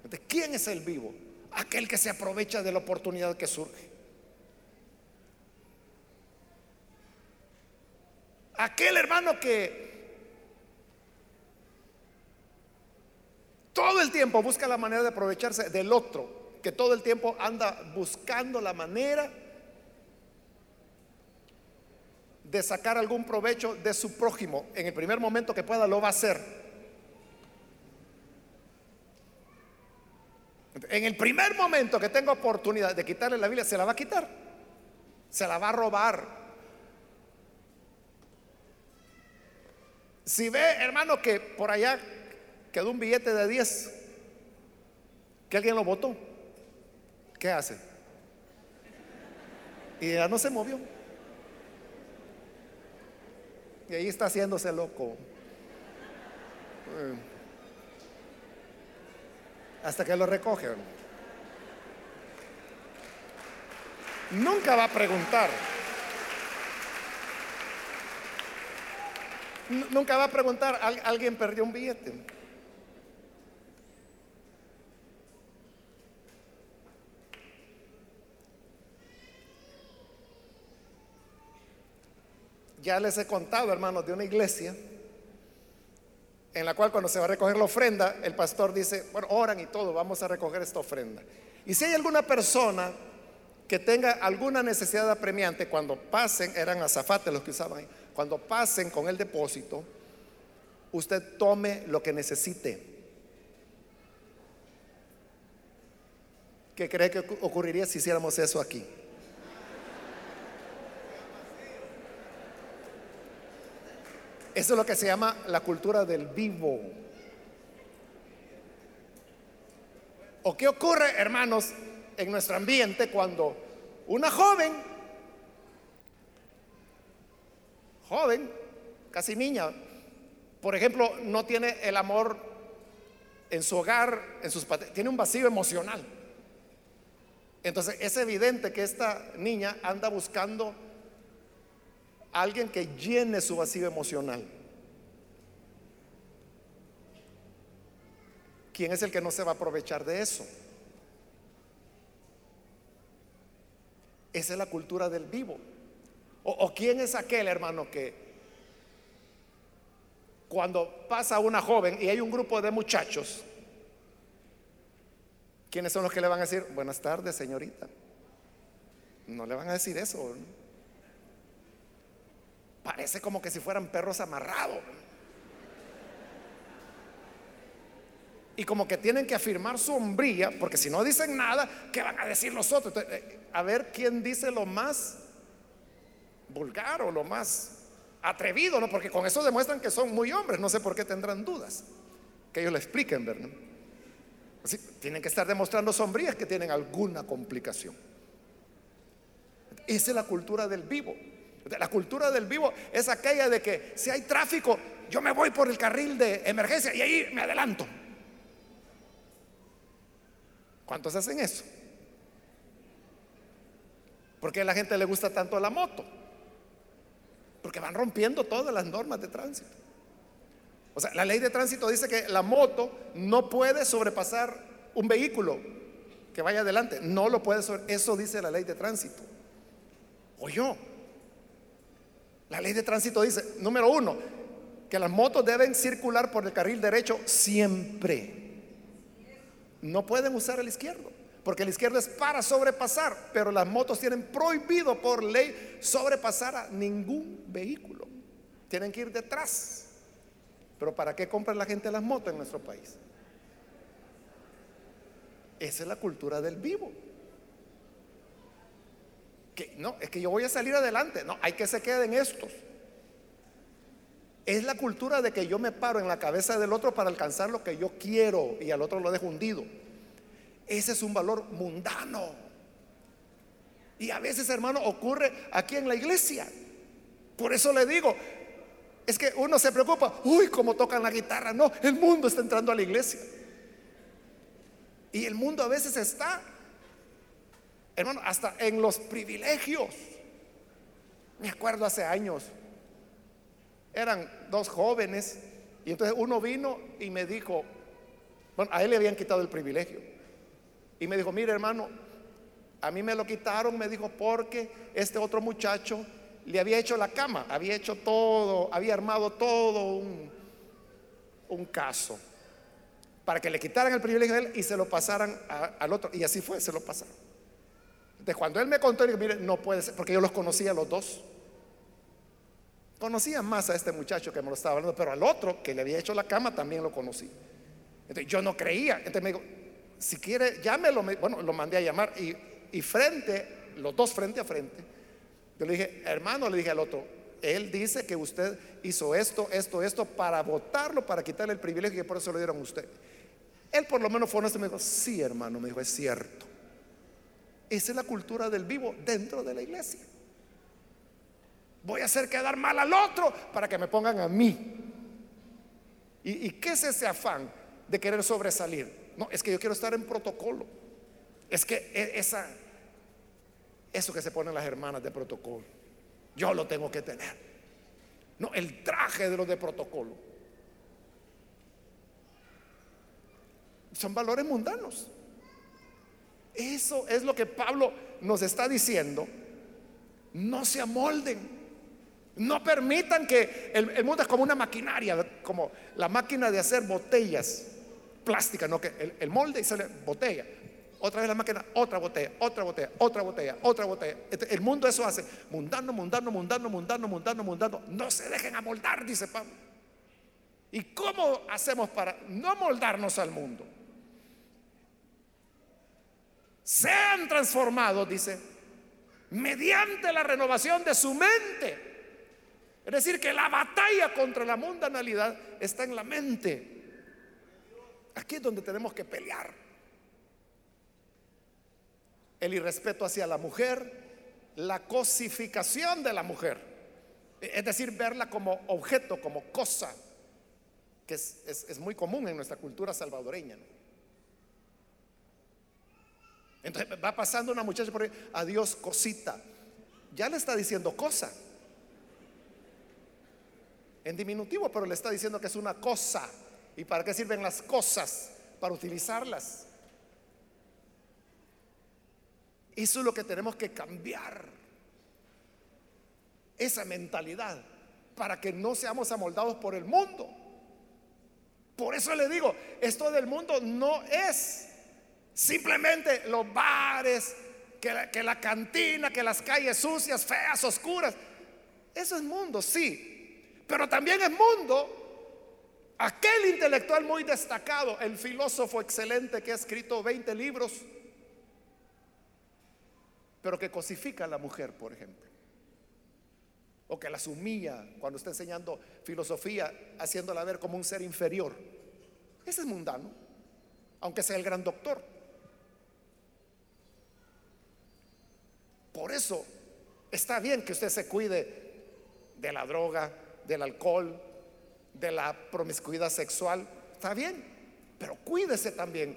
¿De quién es el vivo? Aquel que se aprovecha de la oportunidad que surge. Aquel hermano que todo el tiempo busca la manera de aprovecharse del otro, que todo el tiempo anda buscando la manera de sacar algún provecho de su prójimo. En el primer momento que pueda lo va a hacer. En el primer momento que tenga oportunidad de quitarle la Biblia, se la va a quitar. Se la va a robar. Si ve, hermano, que por allá quedó un billete de 10, que alguien lo votó, ¿qué hace? Y ya no se movió. Y ahí está haciéndose loco. Eh, hasta que lo recogen. Nunca va a preguntar. Nunca va a preguntar, ¿alguien perdió un billete? Ya les he contado, hermanos, de una iglesia en la cual cuando se va a recoger la ofrenda, el pastor dice, bueno, oran y todo, vamos a recoger esta ofrenda. Y si hay alguna persona que tenga alguna necesidad apremiante, cuando pasen, eran azafates los que usaban ahí, cuando pasen con el depósito, usted tome lo que necesite. ¿Qué cree que ocurriría si hiciéramos eso aquí? Eso es lo que se llama la cultura del vivo. ¿O qué ocurre, hermanos, en nuestro ambiente cuando una joven joven, casi niña, por ejemplo, no tiene el amor en su hogar, en sus tiene un vacío emocional. Entonces es evidente que esta niña anda buscando alguien que llene su vacío emocional. ¿Quién es el que no se va a aprovechar de eso? Esa es la cultura del vivo. O, quién es aquel hermano que cuando pasa una joven y hay un grupo de muchachos, ¿quiénes son los que le van a decir, buenas tardes, señorita? No le van a decir eso. Parece como que si fueran perros amarrados. Y como que tienen que afirmar su hombría, porque si no dicen nada, ¿qué van a decir los otros? Eh, a ver quién dice lo más vulgar o lo más atrevido. Porque con eso demuestran que son muy hombres, no sé por qué tendrán dudas. Que ellos le expliquen, ¿verdad? Así, tienen que estar demostrando sombrías que tienen alguna complicación. Esa es la cultura del vivo. La cultura del vivo es aquella de que si hay tráfico, yo me voy por el carril de emergencia y ahí me adelanto. ¿Cuántos hacen eso? ¿Por qué a la gente le gusta tanto la moto? Porque van rompiendo todas las normas de tránsito. O sea, la ley de tránsito dice que la moto no puede sobrepasar un vehículo que vaya adelante. No lo puede sobre... Eso dice la ley de tránsito. O yo. La ley de tránsito dice, número uno, que las motos deben circular por el carril derecho siempre. No pueden usar el izquierdo, porque el izquierdo es para sobrepasar, pero las motos tienen prohibido por ley sobrepasar a ningún vehículo. Tienen que ir detrás. Pero ¿para qué compra la gente las motos en nuestro país? Esa es la cultura del vivo. No, es que yo voy a salir adelante. No, hay que se queden estos. Es la cultura de que yo me paro en la cabeza del otro para alcanzar lo que yo quiero y al otro lo dejo hundido. Ese es un valor mundano. Y a veces, hermano, ocurre aquí en la iglesia. Por eso le digo, es que uno se preocupa, uy, cómo tocan la guitarra. No, el mundo está entrando a la iglesia. Y el mundo a veces está, hermano, hasta en los privilegios. Me acuerdo hace años, eran dos jóvenes y entonces uno vino y me dijo, bueno, a él le habían quitado el privilegio. Y me dijo, mire hermano, a mí me lo quitaron, me dijo, porque este otro muchacho le había hecho la cama, había hecho todo, había armado todo un, un caso para que le quitaran el privilegio de él y se lo pasaran al otro. Y así fue, se lo pasaron. Entonces cuando él me contó, dije, mire, no puede ser, porque yo los conocía los dos. Conocía más a este muchacho que me lo estaba hablando, pero al otro que le había hecho la cama también lo conocí. Entonces yo no creía. Entonces me dijo, si quiere, llámelo. Bueno, lo mandé a llamar y, y frente, los dos frente a frente. Yo le dije, hermano, le dije al otro, él dice que usted hizo esto, esto, esto para votarlo, para quitarle el privilegio y por eso lo dieron a usted. Él por lo menos fue honesto y me dijo, sí hermano, me dijo, es cierto. Esa es la cultura del vivo dentro de la iglesia. Voy a hacer quedar mal al otro para que me pongan a mí. ¿Y, qué es ese afán de querer sobresalir? No, es que yo quiero estar en protocolo. Es que e, esa, eso que se ponen las hermanas de protocolo, yo lo tengo que tener. No, el traje de los de protocolo. Son valores mundanos. Eso es lo que Pablo nos está diciendo. No se amolden. No permitan que el, mundo es como una maquinaria, como la máquina de hacer botellas plásticas, no que el, molde y sale botella. Otra vez la máquina, otra botella, otra botella, otra botella, otra botella. Este, el mundo eso hace, mundando, mundando, mundando, mundando, mundando, mundando. No se dejen amoldar, dice Pablo. ¿Y cómo hacemos para no moldarnos al mundo? Sean transformados, dice, mediante la renovación de su mente. Es decir, que la batalla contra la mundanalidad está en la mente. Aquí es donde tenemos que pelear. El irrespeto hacia la mujer, la cosificación de la mujer, es decir, verla como objeto, como cosa, que es, muy común en nuestra cultura salvadoreña. Entonces va pasando una muchacha por ahí, adiós cosita. Ya le está diciendo cosa. En diminutivo, pero le está diciendo que es una cosa. ¿Y para qué sirven las cosas? Para utilizarlas. Eso es lo que tenemos que cambiar. Esa mentalidad para que no seamos amoldados por el mundo. Por eso le digo, esto del mundo no es Simplemente los bares, que la, la, cantina, que las calles sucias, feas, oscuras. Eso es mundo, sí. Pero también es mundo aquel intelectual muy destacado, el filósofo excelente que ha escrito 20 libros, pero que cosifica a la mujer, por ejemplo. o que las humilla cuando está enseñando filosofía, haciéndola ver como un ser inferior. Ese es mundano, aunque sea el gran doctor. Por eso está bien que usted se cuide de la droga, del alcohol, de la promiscuidad sexual. Está bien, pero cuídese también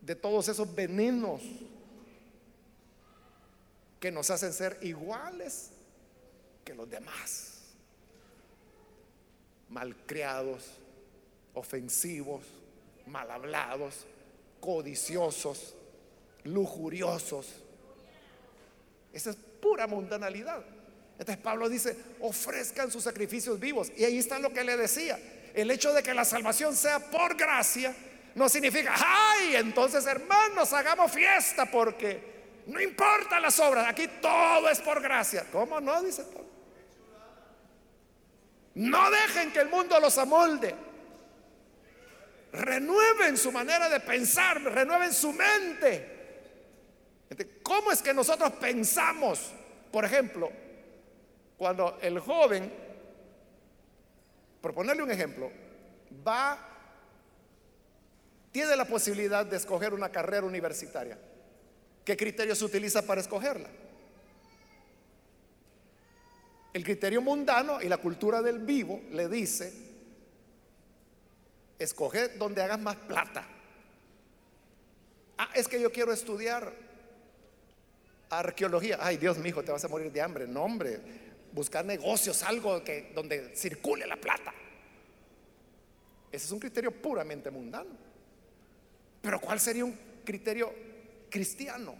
de todos esos venenos que nos hacen ser iguales que los demás. Malcriados, ofensivos, mal hablados, codiciosos, lujuriosos. Esa es pura mundanalidad. Entonces Pablo dice, ofrezcan sus sacrificios vivos. Y ahí está lo que le decía. El hecho de que la salvación sea por gracia no significa, ay, entonces hermanos, hagamos fiesta porque no importa las obras, aquí todo es por gracia. ¿Cómo no? Dice Pablo. No dejen que el mundo los amolde. Renueven su manera de pensar, renueven su mente. ¿Cómo es que nosotros pensamos? Por ejemplo, cuando el joven, por ponerle un ejemplo, va, tiene la posibilidad de escoger una carrera universitaria. ¿Qué criterio se utiliza para escogerla? El criterio mundano y la cultura del vivo le dice, escoge donde hagas más plata. Ah, es que yo quiero estudiar arqueología. Ay, Dios mío, te vas a morir de hambre. No, hombre, buscar negocios, algo que donde circule la plata. Ese es un criterio puramente mundano. Pero ¿cuál sería un criterio cristiano?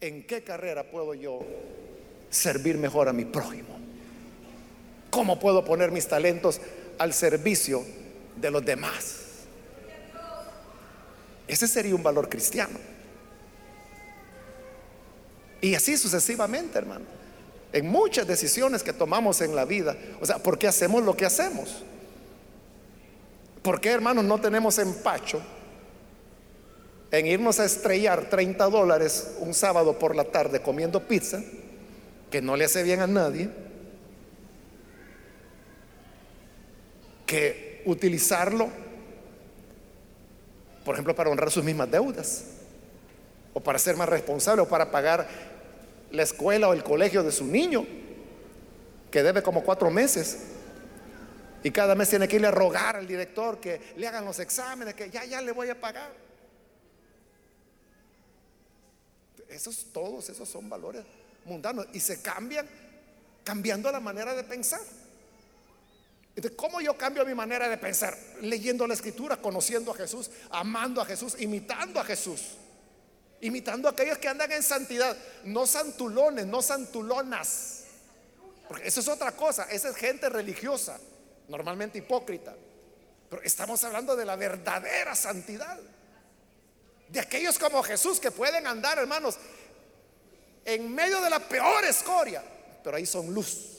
¿En qué carrera puedo yo servir mejor a mi prójimo? ¿Cómo puedo poner mis talentos al servicio de los demás? Ese sería un valor cristiano. Y así sucesivamente, hermano. En muchas decisiones que tomamos en la vida. O sea, ¿por qué hacemos lo que hacemos? ¿Por qué, hermanos, no tenemos empacho en irnos a estrellar 30 dólares un sábado por la tarde comiendo pizza, que no le hace bien a nadie, que utilizarlo, por ejemplo, para honrar sus mismas deudas, o para ser más responsable, o para pagar la escuela o el colegio de su niño, que debe como cuatro meses. Y cada mes tiene que irle a rogar al director que le hagan los exámenes, que ya, ya le voy a pagar. Esos todos, esos son valores mundanos y se cambian cambiando la manera de pensar. Entonces, ¿cómo yo cambio mi manera de pensar? Leyendo la escritura, conociendo a Jesús, amando a Jesús, imitando a Jesús. Imitando a aquellos que andan en santidad, no santulones, no santulonas. Porque eso es otra cosa, esa es gente religiosa, normalmente hipócrita. Pero estamos hablando de la verdadera santidad. De aquellos como Jesús que pueden andar, hermanos, en medio de la peor escoria, pero ahí son luz.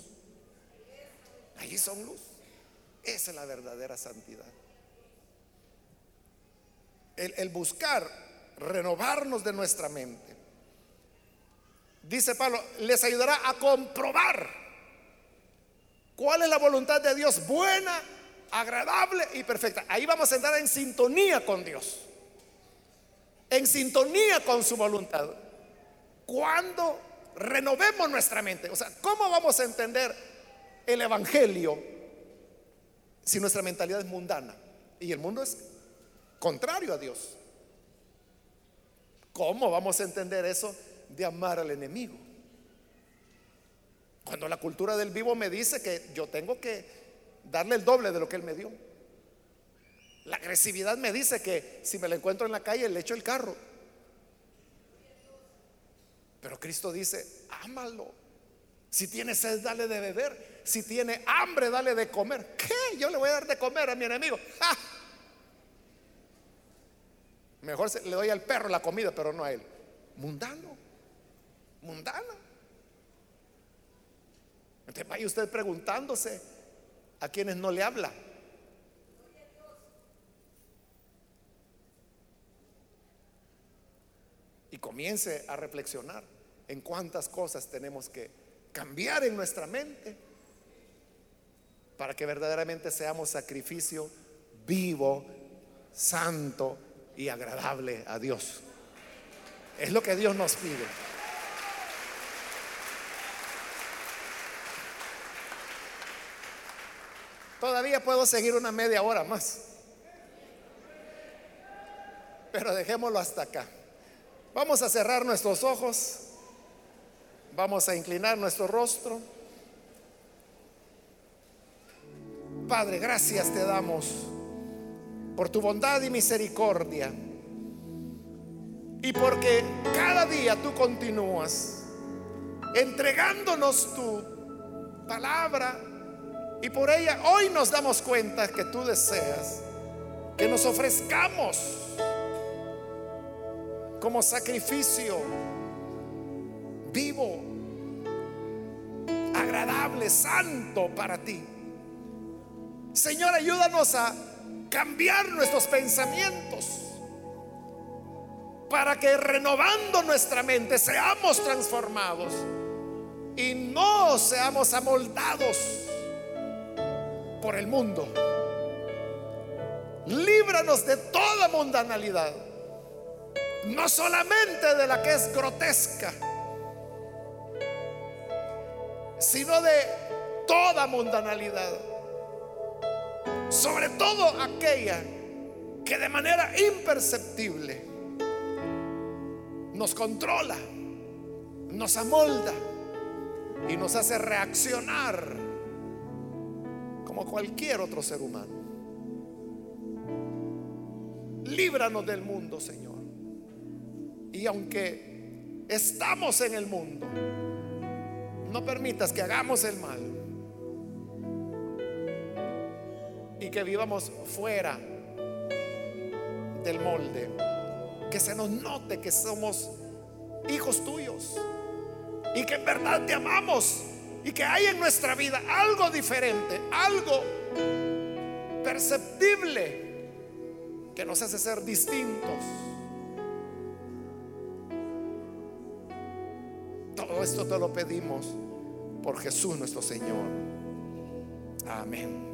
Ahí son luz. Esa es la verdadera santidad. El, el buscar renovarnos de nuestra mente. Dice Pablo, les ayudará a comprobar cuál es la voluntad de Dios, buena, agradable y perfecta. Ahí vamos a entrar en sintonía con Dios en sintonía con su voluntad. Cuando renovemos nuestra mente, o sea, ¿cómo vamos a entender el Evangelio si nuestra mentalidad es mundana? Y el mundo es contrario a Dios. ¿Cómo vamos a entender eso de amar al enemigo? Cuando la cultura del vivo me dice que yo tengo que darle el doble de lo que él me dio. La agresividad me dice que si me la encuentro en la calle le echo el carro. Pero Cristo dice, ámalo. Si tiene sed, dale de beber. Si tiene hambre, dale de comer. ¿Qué? Yo le voy a dar de comer a mi enemigo. Mejor le doy al perro la comida, pero no a él. Mundano. Mundano. Entonces vaya usted preguntándose a quienes no le habla. y comience a reflexionar en cuántas cosas tenemos que cambiar en nuestra mente para que verdaderamente seamos sacrificio vivo, santo y agradable a Dios. Es lo que Dios nos pide. Todavía puedo seguir una media hora más. Pero dejémoslo hasta acá. Vamos a cerrar nuestros ojos. Vamos a inclinar nuestro rostro. Padre, gracias te damos por tu bondad y misericordia. Y porque cada día tú continúas entregándonos tu palabra y por ella hoy nos damos cuenta que tú deseas que nos ofrezcamos como sacrificio vivo, agradable, santo para ti. Señor, ayúdanos a cambiar nuestros pensamientos para que renovando nuestra mente seamos transformados y no seamos amoldados por el mundo. Líbranos de toda mundanalidad, no solamente de la que es grotesca, sino de toda mundanalidad, sobre todo aquella que de manera imperceptible nos controla, nos amolda y nos hace reaccionar como cualquier otro ser humano. Líbranos del mundo, Señor. Y aunque estamos en el mundo, no permitas que hagamos el mal y que vivamos fuera del molde. Que se nos note que somos hijos tuyos y que en verdad te amamos y que hay en nuestra vida algo diferente, algo perceptible que nos hace ser distintos. Todo esto te lo pedimos por Jesús nuestro Señor. Amén.